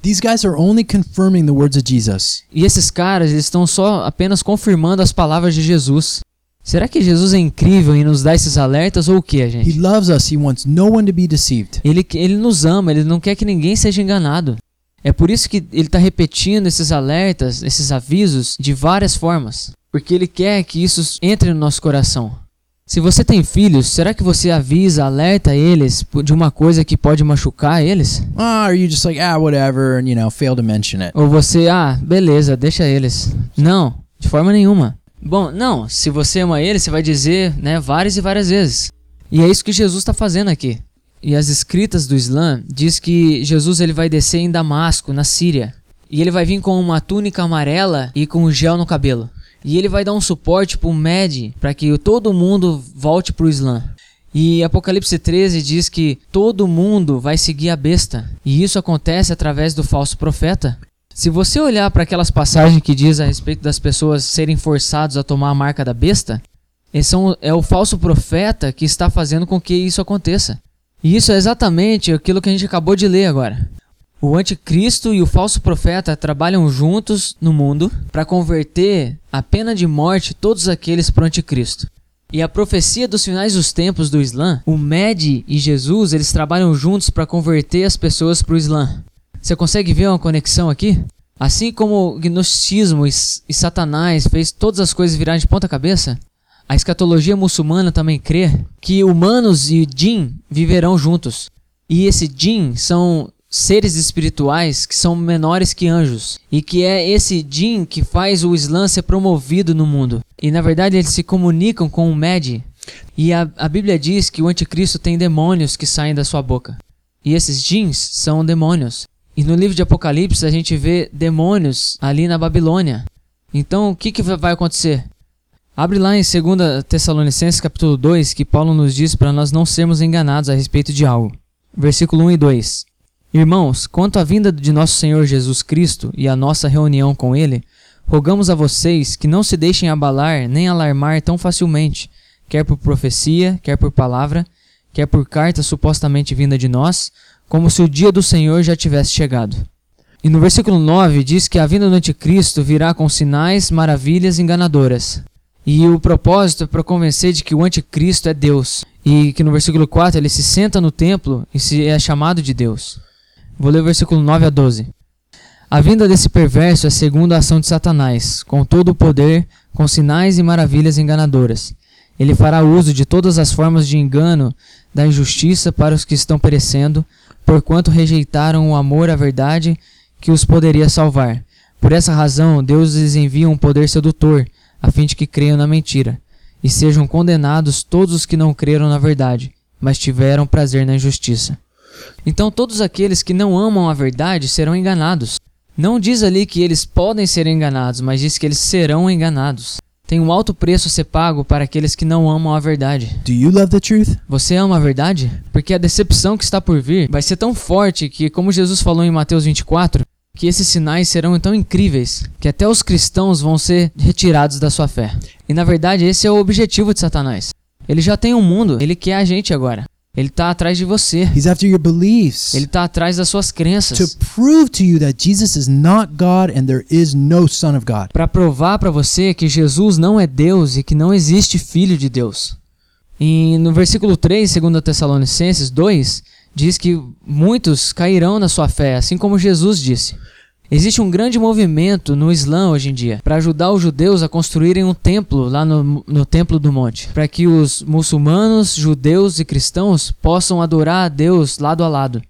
These guys are only confirming the words of Jesus. E esses caras eles estão só apenas confirmando as palavras de Jesus. Será que Jesus é incrível em nos dar esses alertas ou o que, He gente? loves us. He wants no one to be deceived. Ele, ele nos ama, ele não quer que ninguém seja enganado. É por isso que ele está repetindo esses alertas, esses avisos, de várias formas. Porque ele quer que isso entre no nosso coração. Se você tem filhos, será que você avisa, alerta eles de uma coisa que pode machucar eles? Ah, are you just like, ah, whatever, and, you know, fail to mention it? Ou você, ah, beleza, deixa eles. Não, de forma nenhuma. Bom, não, se você ama eles, você vai dizer, né, várias e várias vezes. E é isso que Jesus está fazendo aqui. E as escritas do Islã diz que Jesus ele vai descer em Damasco, na Síria. E ele vai vir com uma túnica amarela e com gel no cabelo. E ele vai dar um suporte pro Mehdi para que todo mundo volte pro Islã. E Apocalipse 13 diz que todo mundo vai seguir a besta, e isso acontece através do falso profeta. Se você olhar para aquelas passagens que diz a respeito das pessoas serem forçados a tomar a marca da besta, é o falso profeta que está fazendo com que isso aconteça. E isso é exatamente aquilo que a gente acabou de ler agora. O anticristo e o falso profeta trabalham juntos no mundo para converter a pena de morte todos aqueles para o anticristo. E a profecia dos finais dos tempos do Islã, o Mehdi e Jesus, eles trabalham juntos para converter as pessoas para o Islã. Você consegue ver uma conexão aqui? Assim como o gnosticismo e, Satanás fez todas as coisas virarem de ponta cabeça, a escatologia muçulmana também crê que humanos e jin viverão juntos. E esse jin são seres espirituais que são menores que anjos e que é esse jin que faz o Islã ser promovido no mundo. E na verdade eles se comunicam com o Mehdi. E a, a Bíblia diz que o anticristo tem demônios que saem da sua boca. E esses jins são demônios. E no livro de Apocalipse a gente vê demônios ali na Babilônia. Então o que, que vai acontecer? Abre lá em 2 Tessalonicenses capítulo 2 que Paulo nos diz para nós não sermos enganados a respeito de algo. Versículo 1 e 2. Irmãos, quanto à vinda de nosso Senhor Jesus Cristo e a nossa reunião com Ele, rogamos a vocês que não se deixem abalar nem alarmar tão facilmente, quer por profecia, quer por palavra, quer por carta supostamente vinda de nós, como se o dia do Senhor já tivesse chegado. E no versículo 9 diz que a vinda do anticristo virá com sinais, maravilhas enganadoras. E o propósito é para convencer de que o anticristo é Deus. E que no versículo 4 ele se senta no templo e se é chamado de Deus. Vou ler o versículo 9 a 12. A vinda desse perverso é segundo a ação de Satanás, com todo o poder, com sinais e maravilhas enganadoras. Ele fará uso de todas as formas de engano da injustiça para os que estão perecendo, porquanto rejeitaram o amor à verdade que os poderia salvar. Por essa razão, Deus lhes envia um poder sedutor, a fim de que creiam na mentira, e sejam condenados todos os que não creram na verdade, mas tiveram prazer na injustiça. Então todos aqueles que não amam a verdade serão enganados. Não diz ali que eles podem ser enganados, mas diz que eles serão enganados. Tem um alto preço a ser pago para aqueles que não amam a verdade. Do you love the truth? Você ama a verdade? Porque a decepção que está por vir vai ser tão forte que, como Jesus falou em Mateus 24, que esses sinais serão tão incríveis que até os cristãos vão ser retirados da sua fé. E na verdade, esse é o objetivo de Satanás. Ele já tem um mundo, ele quer a gente agora. Ele está atrás de você. He's after your beliefs. Ele está atrás das suas to crenças. prove to you that Jesus is not God and there is no Son of God. Para provar para você que Jesus não é Deus e que não existe filho de Deus. E no versículo 3, segundo Tessalonicenses 2, diz que muitos cairão na sua fé, assim como Jesus disse. Existe um grande movimento no Islã hoje em dia para ajudar os judeus a construírem um templo lá no, no Templo do Monte, para que os muçulmanos, judeus e cristãos possam adorar a Deus lado a lado.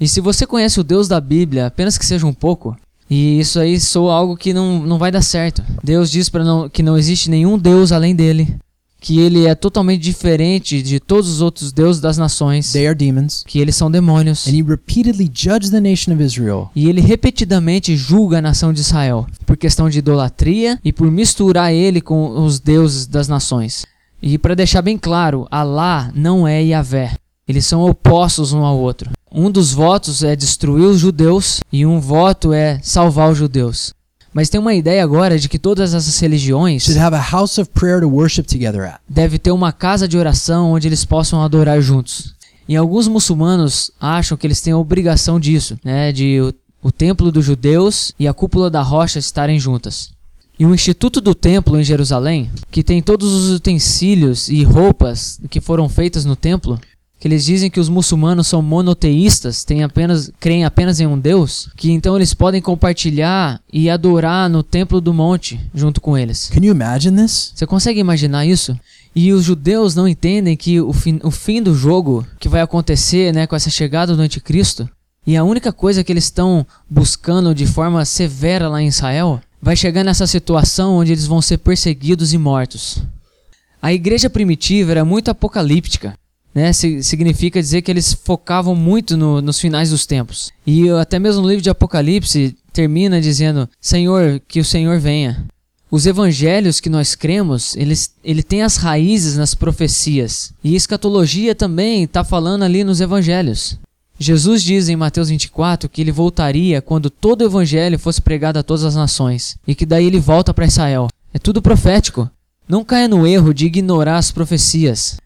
E se você conhece o Deus da Bíblia, apenas que seja um pouco, e isso aí soa algo que não, não vai dar certo. Deus diz para que não existe nenhum Deus além dele, que ele é totalmente diferente de todos os outros deuses das nações, They are demons. que eles são demônios. And he repeatedly judged the nation of Israel E ele repetidamente julga a nação de Israel por questão de idolatria e por misturar ele com os deuses das nações. E para deixar bem claro, Alá não é Yahvé. Eles são opostos um ao outro. Um dos votos é destruir os judeus e um voto é salvar os judeus. Mas tem uma ideia agora de que todas essas religiões should have a house of prayer to worship together at. deve ter uma casa de oração onde eles possam adorar juntos. E alguns muçulmanos acham que eles têm a obrigação disso, né, de o, o templo dos judeus e a cúpula da rocha estarem juntas. E o Instituto do Templo em Jerusalém, que tem todos os utensílios e roupas que foram feitas no templo, que eles dizem que os muçulmanos são monoteístas, têm apenas, creem apenas em um Deus, que então eles podem compartilhar e adorar no templo do monte junto com eles. Can you imagine this? Você consegue imaginar isso? E os judeus não entendem que o fim, o fim do jogo que vai acontecer né, com essa chegada do anticristo, e a única coisa que eles estão buscando de forma severa lá em Israel, vai chegar nessa situação onde eles vão ser perseguidos e mortos. A igreja primitiva era muito apocalíptica. Né, Si- significa dizer que eles focavam muito no- nos finais dos tempos. E até mesmo no livro de Apocalipse termina dizendo: Senhor, que o Senhor venha. Os evangelhos que nós cremos, eles, ele tem as raízes nas profecias. E escatologia também está falando ali nos evangelhos. Jesus diz em Mateus 24 que ele voltaria quando todo o evangelho fosse pregado a todas as nações. E que daí ele volta para Israel. É tudo profético. Não caia no erro de ignorar as profecias.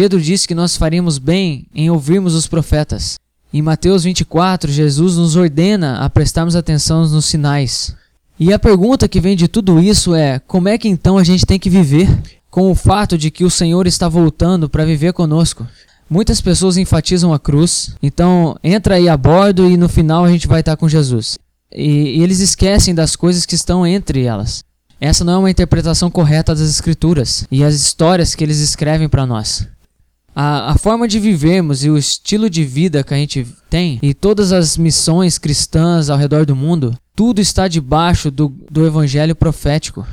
Pedro disse que nós faríamos bem em ouvirmos os profetas. Em Mateus 24, Jesus nos ordena a prestarmos atenção nos sinais. E a pergunta que vem de tudo isso é: como é que então a gente tem que viver com o fato de que o Senhor está voltando para viver conosco? Muitas pessoas enfatizam a cruz, então entra aí a bordo e no final a gente vai estar com Jesus. E, e eles esquecem das coisas que estão entre elas. Essa não é uma interpretação correta das Escrituras e as histórias que eles escrevem para nós. A, a, forma de vivermos e o estilo de vida que a gente tem e todas as missões cristãs ao redor do mundo, tudo está debaixo do, do evangelho profético.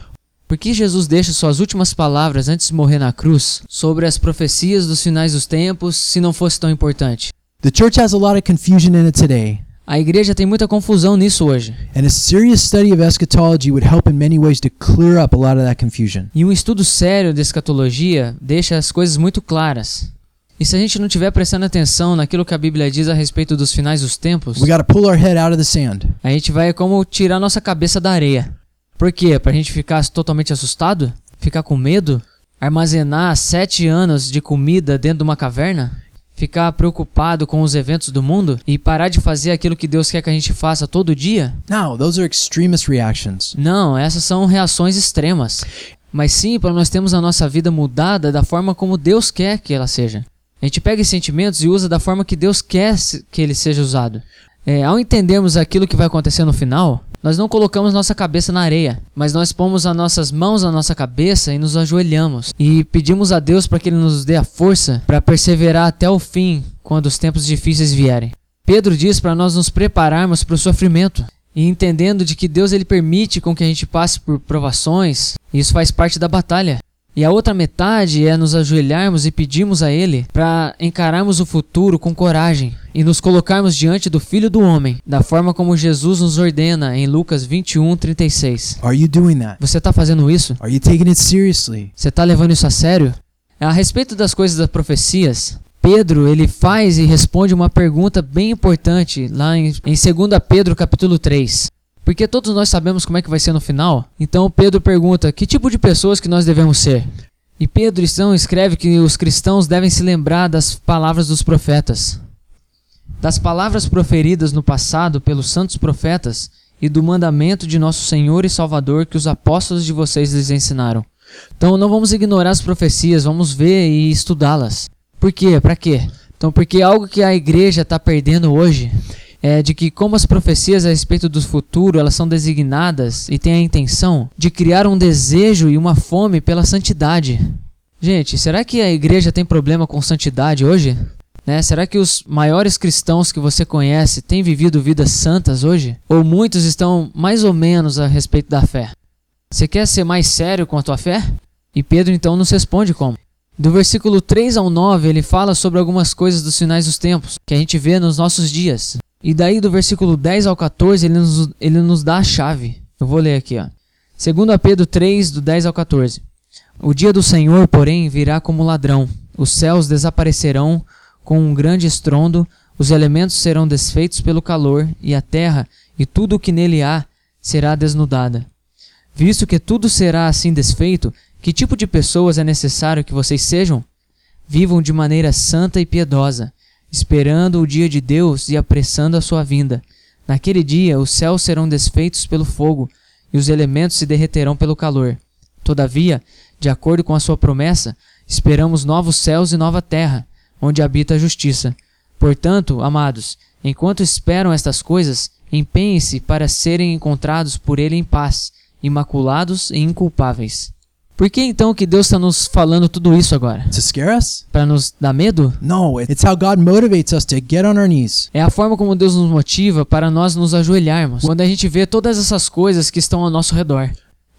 Por que Jesus deixa suas últimas palavras antes de morrer na cruz sobre as profecias dos finais dos tempos se não fosse tão importante? The church has a lot of confusion in it today. A igreja tem muita confusão nisso hoje. E um estudo sério de escatologia deixa as coisas muito claras. E se a gente não estiver prestando atenção naquilo que a Bíblia diz a respeito dos finais dos tempos, We pull our head out of the sand. a gente vai como tirar nossa cabeça da areia. Por quê? Pra gente ficar totalmente assustado? Ficar com medo? Armazenar sete anos de comida dentro de uma caverna? Ficar preocupado com os eventos do mundo? E parar de fazer aquilo que Deus quer que a gente faça todo dia? No, those are extremist reactions. Não, essas são reações extremas. Mas sim para nós termos a nossa vida mudada da forma como Deus quer que ela seja. A gente pega esses sentimentos e usa da forma que Deus quer que ele seja usado. É, ao entendermos aquilo que vai acontecer no final, nós não colocamos nossa cabeça na areia, mas nós pomos as nossas mãos na nossa cabeça e nos ajoelhamos e pedimos a Deus para que Ele nos dê a força para perseverar até o fim quando os tempos difíceis vierem. Pedro diz para nós nos prepararmos para o sofrimento e entendendo de que Deus ele permite com que a gente passe por provações, isso faz parte da batalha. E a outra metade é nos ajoelharmos e pedirmos a Ele para encararmos o futuro com coragem e nos colocarmos diante do Filho do Homem, da forma como Jesus nos ordena em Lucas 21, 36. Are you doing that? Você está fazendo isso? Are you taking it seriously? Você está levando isso a sério? A respeito das coisas das profecias, Pedro ele faz e responde uma pergunta bem importante lá em, em 2 Pedro capítulo 3. Porque todos nós sabemos como é que vai ser no final. Então Pedro pergunta: que tipo de pessoas que nós devemos ser? E Pedro então escreve que os cristãos devem se lembrar das palavras dos profetas. Das palavras proferidas no passado pelos santos profetas e do mandamento de nosso Senhor e Salvador que os apóstolos de vocês lhes ensinaram. Então não vamos ignorar as profecias, vamos ver e estudá-las. Por quê? Para quê? Então porque algo que a igreja está perdendo hoje é de que como as profecias a respeito do futuro, elas são designadas e têm a intenção de criar um desejo e uma fome pela santidade. Gente, será que a igreja tem problema com santidade hoje? Né? Será que os maiores cristãos que você conhece têm vivido vidas santas hoje? Ou muitos estão mais ou menos a respeito da fé? Você quer ser mais sério com a tua fé? E Pedro então nos responde como? Do versículo 3 ao 9, ele fala sobre algumas coisas dos finais dos tempos, que a gente vê nos nossos dias. E daí do versículo 10 ao 14, ele nos, ele nos dá a chave. Eu vou ler aqui, ó. Segundo a Pedro 3, do 10 ao 14. O dia do Senhor, porém, virá como ladrão. Os céus desaparecerão com um grande estrondo, os elementos serão desfeitos pelo calor, e a terra e tudo o que nele há será desnudada. Visto que tudo será assim desfeito, que tipo de pessoas é necessário que vocês sejam? Vivam de maneira santa e piedosa, esperando o dia de Deus e apressando a sua vinda. Naquele dia os céus serão desfeitos pelo fogo, e os elementos se derreterão pelo calor. Todavia, de acordo com a sua promessa, esperamos novos céus e nova terra, onde habita a justiça. Portanto, amados, enquanto esperam estas coisas, empenhem-se para serem encontrados por ele em paz, imaculados e inculpáveis. Por que então que Deus está nos falando tudo isso agora? To scare us? Para nos dar medo? No, it's how God motivates us to get on our knees. É a forma como Deus nos motiva para nós nos ajoelharmos quando a gente vê todas essas coisas que estão ao nosso redor.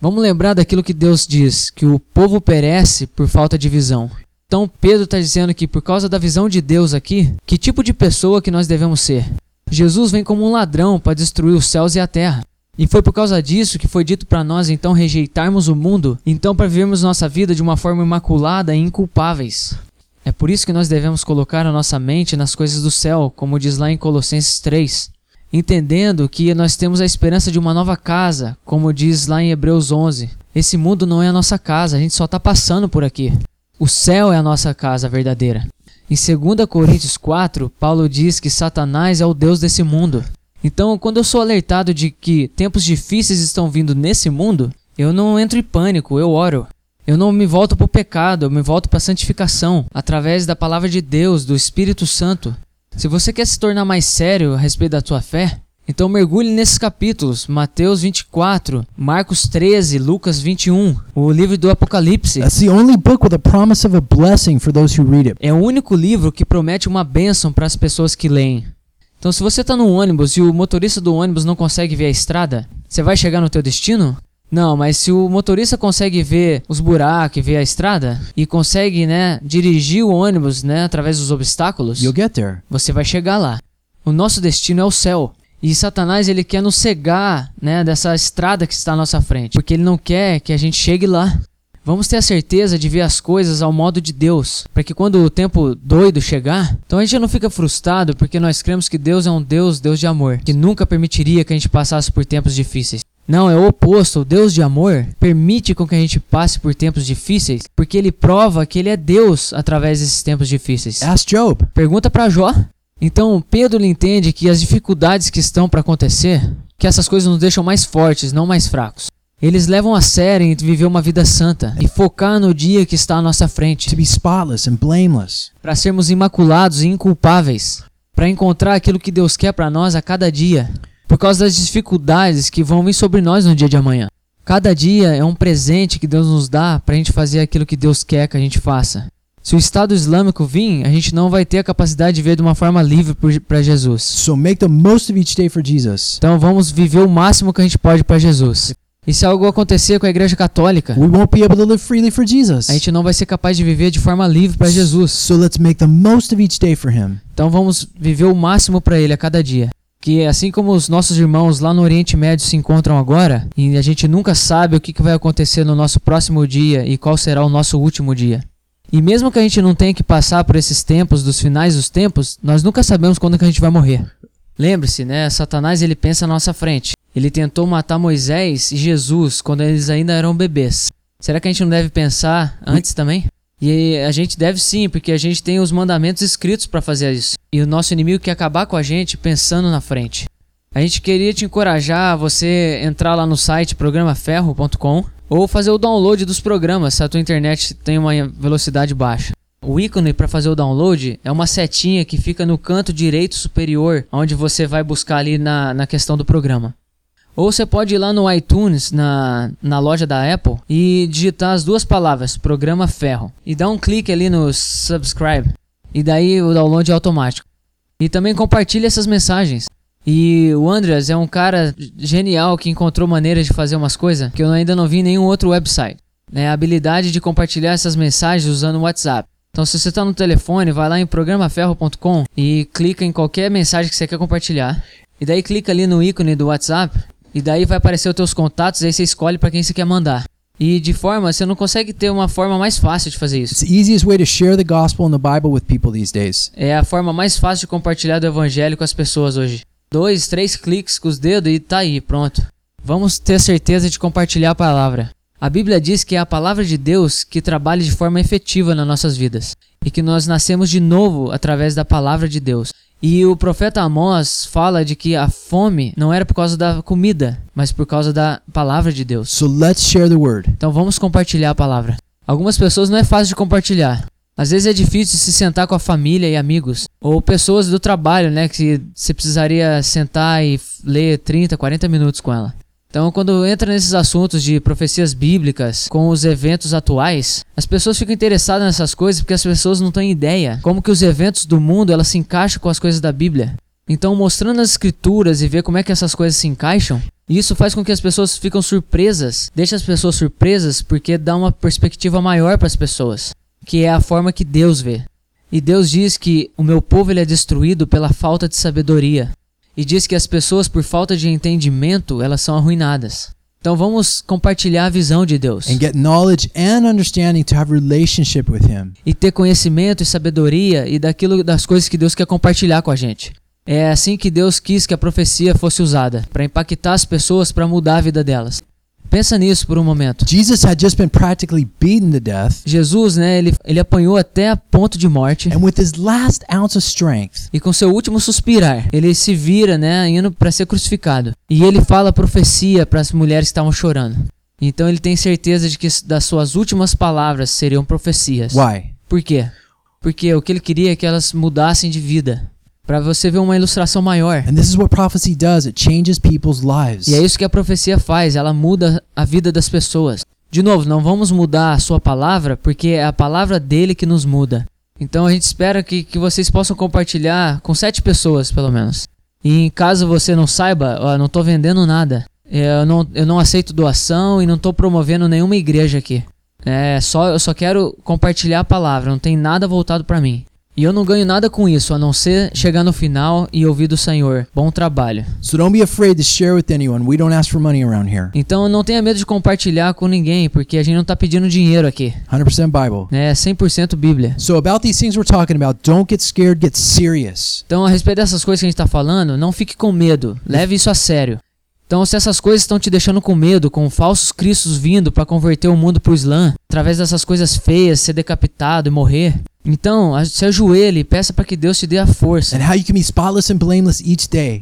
Vamos lembrar daquilo que Deus diz, que o povo perece por falta de visão. Então Pedro está dizendo que por causa da visão de Deus aqui, que tipo de pessoa que nós devemos ser? Jesus vem como um ladrão para destruir os céus e a terra. E foi por causa disso que foi dito para nós então rejeitarmos o mundo, então para vivermos nossa vida de uma forma imaculada e inculpáveis. É por isso que nós devemos colocar a nossa mente nas coisas do céu, como diz lá em Colossenses 3, entendendo que nós temos a esperança de uma nova casa, como diz lá em Hebreus 11. Esse mundo não é a nossa casa, a gente só está passando por aqui. O céu é a nossa casa verdadeira. Em 2 Coríntios 4, Paulo diz que Satanás é o Deus desse mundo. Então, quando eu sou alertado de que tempos difíceis estão vindo nesse mundo, eu não entro em pânico, eu oro. Eu não me volto para o pecado, eu me volto para a santificação, através da palavra de Deus, do Espírito Santo. Se você quer se tornar mais sério a respeito da tua fé, então mergulhe nesses capítulos: Mateus 24, Marcos 13, Lucas 21, o livro do Apocalipse. That's the only book with a promise of a blessing for those who read it. É o único livro que promete uma bênção para as pessoas que leem. Então, se você está no ônibus e o motorista do ônibus não consegue ver a estrada, você vai chegar no teu destino? Não, mas se o motorista consegue ver os buracos ver a estrada e consegue, né, dirigir o ônibus, né, através dos obstáculos, You'll get there. você vai chegar lá. O nosso destino é o céu. E Satanás ele quer nos cegar, né, dessa estrada que está à nossa frente, porque ele não quer que a gente chegue lá. Vamos ter a certeza de ver as coisas ao modo de Deus, para que quando o tempo doido chegar, então a gente não fica frustrado porque nós cremos que Deus é um Deus, Deus de amor, que nunca permitiria que a gente passasse por tempos difíceis. Não, é o oposto. O Deus de amor permite com que a gente passe por tempos difíceis, porque ele prova que ele é Deus através desses tempos difíceis. Ask Job. Pergunta para Jó. Então, Pedro entende que as dificuldades que estão para acontecer, que essas coisas nos deixam mais fortes, não mais fracos. Eles levam a sério em viver uma vida santa e focar no dia que está à nossa frente, para sermos imaculados e inculpáveis, para encontrar aquilo que Deus quer para nós a cada dia, por causa das dificuldades que vão vir sobre nós no dia de amanhã. Cada dia é um presente que Deus nos dá para a gente fazer aquilo que Deus quer que a gente faça. Se o Estado Islâmico vir, a gente não vai ter a capacidade de ver de uma forma livre para Jesus. So make the most of each day for Jesus. Então vamos viver o máximo que a gente pode para Jesus. E se algo acontecer com a Igreja Católica, We won't be able to live freely for Jesus. a gente não vai ser capaz de viver de forma livre para Jesus. So let's make the most of each day for Him. Então vamos viver o máximo para Ele a cada dia. Que assim como os nossos irmãos lá no Oriente Médio se encontram agora, e a gente nunca sabe o que que vai acontecer no nosso próximo dia e qual será o nosso último dia. E mesmo que a gente não tenha que passar por esses tempos, dos finais dos tempos, nós nunca sabemos quando que a gente vai morrer. Lembre-se, né? Satanás ele pensa à nossa frente. Ele tentou matar Moisés e Jesus quando eles ainda eram bebês. Será que a gente não deve pensar antes também? E a gente deve sim, porque a gente tem os mandamentos escritos para fazer isso. E o nosso inimigo quer acabar com a gente pensando na frente. A gente queria te encorajar a você entrar lá no site programaferro.com ou fazer o download dos programas se a tua internet tem uma velocidade baixa. O ícone para fazer o download é uma setinha que fica no canto direito superior, onde você vai buscar ali na, na questão do programa. Ou você pode ir lá no iTunes, na, na loja da Apple, e digitar as duas palavras, programa ferro, e dar um clique ali no subscribe, e daí o download é automático. E também compartilhe essas mensagens. E o Andreas é um cara genial que encontrou maneiras de fazer umas coisas que eu ainda não vi em nenhum outro website. É a habilidade de compartilhar essas mensagens usando o WhatsApp. Então, se você está no telefone, vai lá em programaferro.com e clica em qualquer mensagem que você quer compartilhar. E daí clica ali no ícone do WhatsApp. E daí vai aparecer os teus contatos, aí você escolhe para quem você quer mandar. E de forma, você não consegue ter uma forma mais fácil de fazer isso. É a forma mais fácil de compartilhar do evangelho com as pessoas hoje. Dois, três cliques com os dedos e tá aí, pronto. Vamos ter certeza de compartilhar a palavra. A Bíblia diz que é a palavra de Deus que trabalha de forma efetiva nas nossas vidas e que nós nascemos de novo através da palavra de Deus. E o profeta Amós fala de que a fome não era por causa da comida, mas por causa da palavra de Deus. So let's share the word. Então vamos compartilhar a palavra. Algumas pessoas não é fácil de compartilhar. Às vezes é difícil se sentar com a família e amigos. Ou pessoas do trabalho, né? Que você precisaria sentar e ler 30, 40 minutos com ela. Então, quando entra nesses assuntos de profecias bíblicas com os eventos atuais, as pessoas ficam interessadas nessas coisas porque as pessoas não têm ideia como que os eventos do mundo elas se encaixam com as coisas da Bíblia. Então, mostrando as escrituras e ver como é que essas coisas se encaixam, isso faz com que as pessoas ficam surpresas, deixa as pessoas surpresas porque dá uma perspectiva maior para as pessoas, que é a forma que Deus vê. E Deus diz que o meu povo ele é destruído pela falta de sabedoria. E diz que as pessoas por falta de entendimento, elas são arruinadas. Então vamos compartilhar a visão de Deus and get knowledge and understanding to have relationship with him. e ter conhecimento e sabedoria e daquilo das coisas que Deus quer compartilhar com a gente. É assim que Deus quis que a profecia fosse usada, para impactar as pessoas, para mudar a vida delas. Pensa nisso por um momento. Jesus had just been practically beaten to death, Jesus, né, ele, ele apanhou até a ponto de morte. and with his last ounce of strength, E com seu último suspirar, ele se vira, né, indo para ser crucificado. E ele fala a profecia para as mulheres que estavam chorando. Então ele tem certeza de que das suas últimas palavras seriam profecias. why? Por quê? Porque o que ele queria é que elas mudassem de vida. Para você ver uma ilustração maior. And this is what prophecy does it changes people's lives. E é isso que a profecia faz, ela muda a vida das pessoas. De novo, não vamos mudar a sua palavra, porque é a palavra dele que nos muda. Então a gente espera que, que vocês possam compartilhar com sete pessoas, pelo menos. E em caso você não saiba, ó, não estou vendendo nada. Eu não, eu não aceito doação e não estou promovendo nenhuma igreja aqui. É só eu só quero compartilhar a palavra, não tem nada voltado para mim. E eu não ganho nada com isso, a não ser chegar no final e ouvir do Senhor. Bom trabalho. Então não tenha medo de compartilhar com ninguém, porque a gente não tá pedindo dinheiro aqui. 100% Bible. É 100% Bíblia. So about these things we're talking about, don't get scared, get serious. Então, a respeito dessas coisas que a gente tá falando, não fique com medo. Leve isso a sério. Então, se essas coisas estão te deixando com medo, com falsos cristos vindo para converter o mundo pro Islã, através dessas coisas feias, ser decapitado e morrer, então, se ajoelhe e peça para que Deus te dê a força.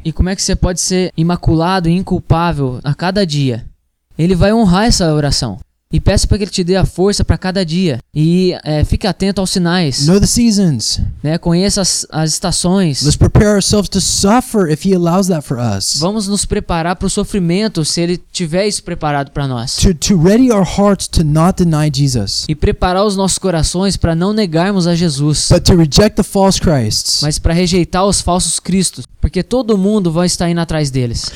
E como é que você pode ser imaculado e inculpável a cada dia? Ele vai honrar essa oração. E peça para que ele te dê a força para cada dia. E é, fique atento aos sinais. Know the seasons. Né? Conheça as, as estações. Let's prepare ourselves to suffer if He allows that for us. Vamos nos preparar para o sofrimento se ele tiver isso preparado para nós. To, to ready our hearts to not deny Jesus, E preparar os nossos corações para não negarmos a Jesus, but to reject the false Christs. mas para rejeitar os falsos cristos, porque todo mundo vai estar indo atrás deles.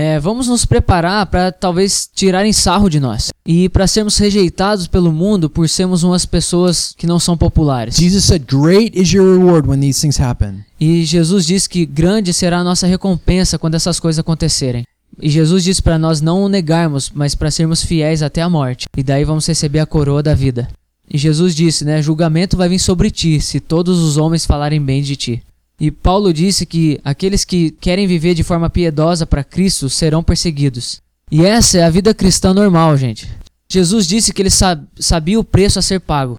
É, vamos nos preparar para talvez tirarem sarro de nós e para sermos rejeitados pelo mundo por sermos umas pessoas que não são populares. Jesus said, Great is your reward when these things happen. E Jesus diz que grande será a nossa recompensa quando essas coisas acontecerem. E Jesus diz para nós não o negarmos, mas para sermos fiéis até a morte. E daí vamos receber a coroa da vida. E Jesus disse, né, julgamento vai vir sobre ti, se todos os homens falarem bem de ti. E Paulo disse que aqueles que querem viver de forma piedosa para Cristo serão perseguidos. E essa é a vida cristã normal, gente. Jesus disse que ele sa- sabia o preço a ser pago.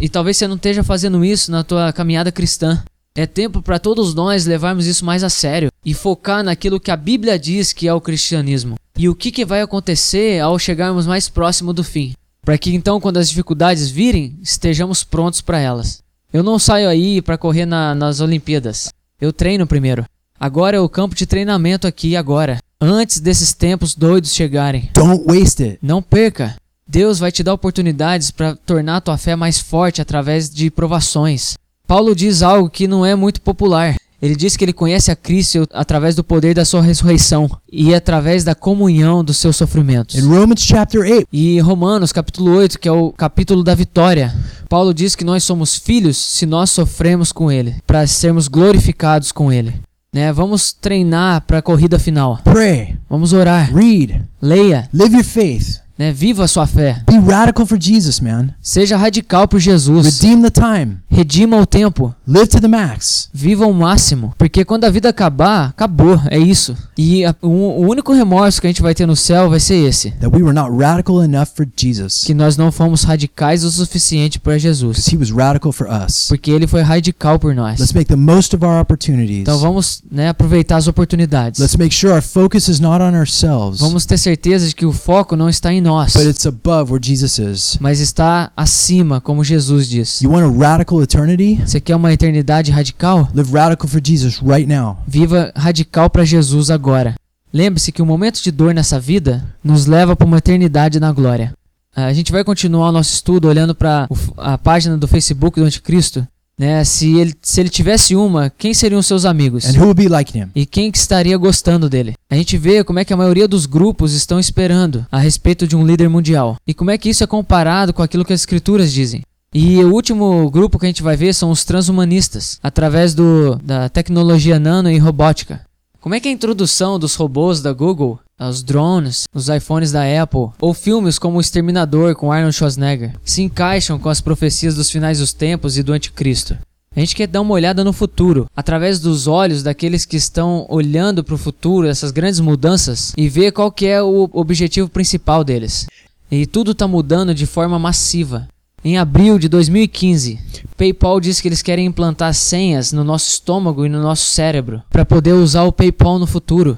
E talvez você não esteja fazendo isso na tua caminhada cristã. É tempo para todos nós levarmos isso mais a sério e focar naquilo que a Bíblia diz que é o cristianismo. E o que, que vai acontecer ao chegarmos mais próximo do fim. Para que então, quando as dificuldades virem, estejamos prontos para elas. Eu não saio aí para correr na- nas Olimpíadas. Eu treino primeiro. Agora é o campo de treinamento aqui e agora. Antes desses tempos doidos chegarem. Don't waste it. Não perca. Deus vai te dar oportunidades para tornar tua fé mais forte através de provações. Paulo diz algo que não é muito popular. Ele diz que ele conhece a Cristo através do poder da sua ressurreição e através da comunhão dos seus sofrimentos. In Romans chapter 8, E Romanos capítulo 8, que é o capítulo da vitória, Paulo diz que nós somos filhos se nós sofremos com ele, para sermos glorificados com ele. Né? Vamos treinar para a corrida final. pray, Vamos orar. read, Leia, live your faith. Né? Viva a sua fé. Be radical for Jesus, man. Seja radical por Jesus. Redeem the time. Redima o tempo. Live to the max. Viva o máximo. Porque quando a vida acabar, acabou. É isso. E a- o, o único remorso que a gente vai ter no céu vai ser esse. That we were not radical enough for Jesus. Que nós não fomos radicais o suficiente para Jesus. Because he was radical for us. Porque ele foi radical por nós. Let's make the most of our opportunities. Então vamos né, aproveitar as oportunidades. Let's make sure our focus is not on ourselves, Vamos ter certeza de que o foco não está em nós, but it's above where Jesus is. mas está acima, como Jesus diz. You want a radical eternity? Você quer uma eternidade radical? Live radical for Jesus right now. Viva radical para Jesus agora. Lembre-se que o momento de dor nessa vida nos leva para uma eternidade na glória. Ah, A gente vai continuar o nosso estudo olhando para a página do Facebook do Anticristo. Né? Se, ele, se ele tivesse uma, quem seriam seus amigos? And who will be like him? E quem que estaria gostando dele? A gente vê como é que a maioria dos grupos estão esperando a respeito de um líder mundial. E como é que isso é comparado com aquilo que as escrituras dizem. E o último grupo que a gente vai ver são os transhumanistas, através do, da tecnologia nano e robótica. Como é que a introdução dos robôs da Google, os drones, os iPhones da Apple, ou filmes como O Exterminador com Arnold Schwarzenegger, se encaixam com as profecias dos finais dos tempos e do anticristo? A gente quer dar uma olhada no futuro, através dos olhos daqueles que estão olhando para o futuro, essas grandes mudanças, e ver qual que é o objetivo principal deles. E tudo está mudando de forma massiva. Em abril de 2015, PayPal disse que eles querem implantar senhas no nosso estômago e no nosso cérebro para poder usar o PayPal no futuro.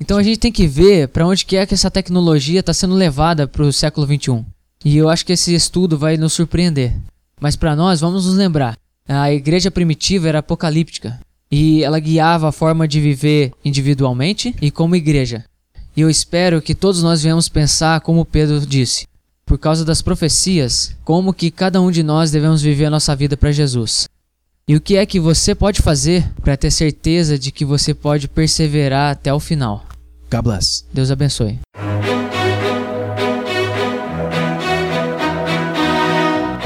Então a gente tem que ver para onde que é que essa tecnologia está sendo levada para o século 21. E eu acho que esse estudo vai nos surpreender. Mas para nós, vamos nos lembrar a igreja primitiva era apocalíptica e ela guiava a forma de viver individualmente e como igreja. E eu espero que todos nós venhamos pensar como Pedro disse, por causa das profecias, como que cada um de nós devemos viver a nossa vida para Jesus. E o que é que você pode fazer para ter certeza de que você pode perseverar até o final? God bless. Deus abençoe.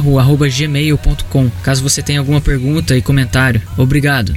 programaferro@gmail.com. Caso você tenha alguma pergunta e comentário. Obrigado.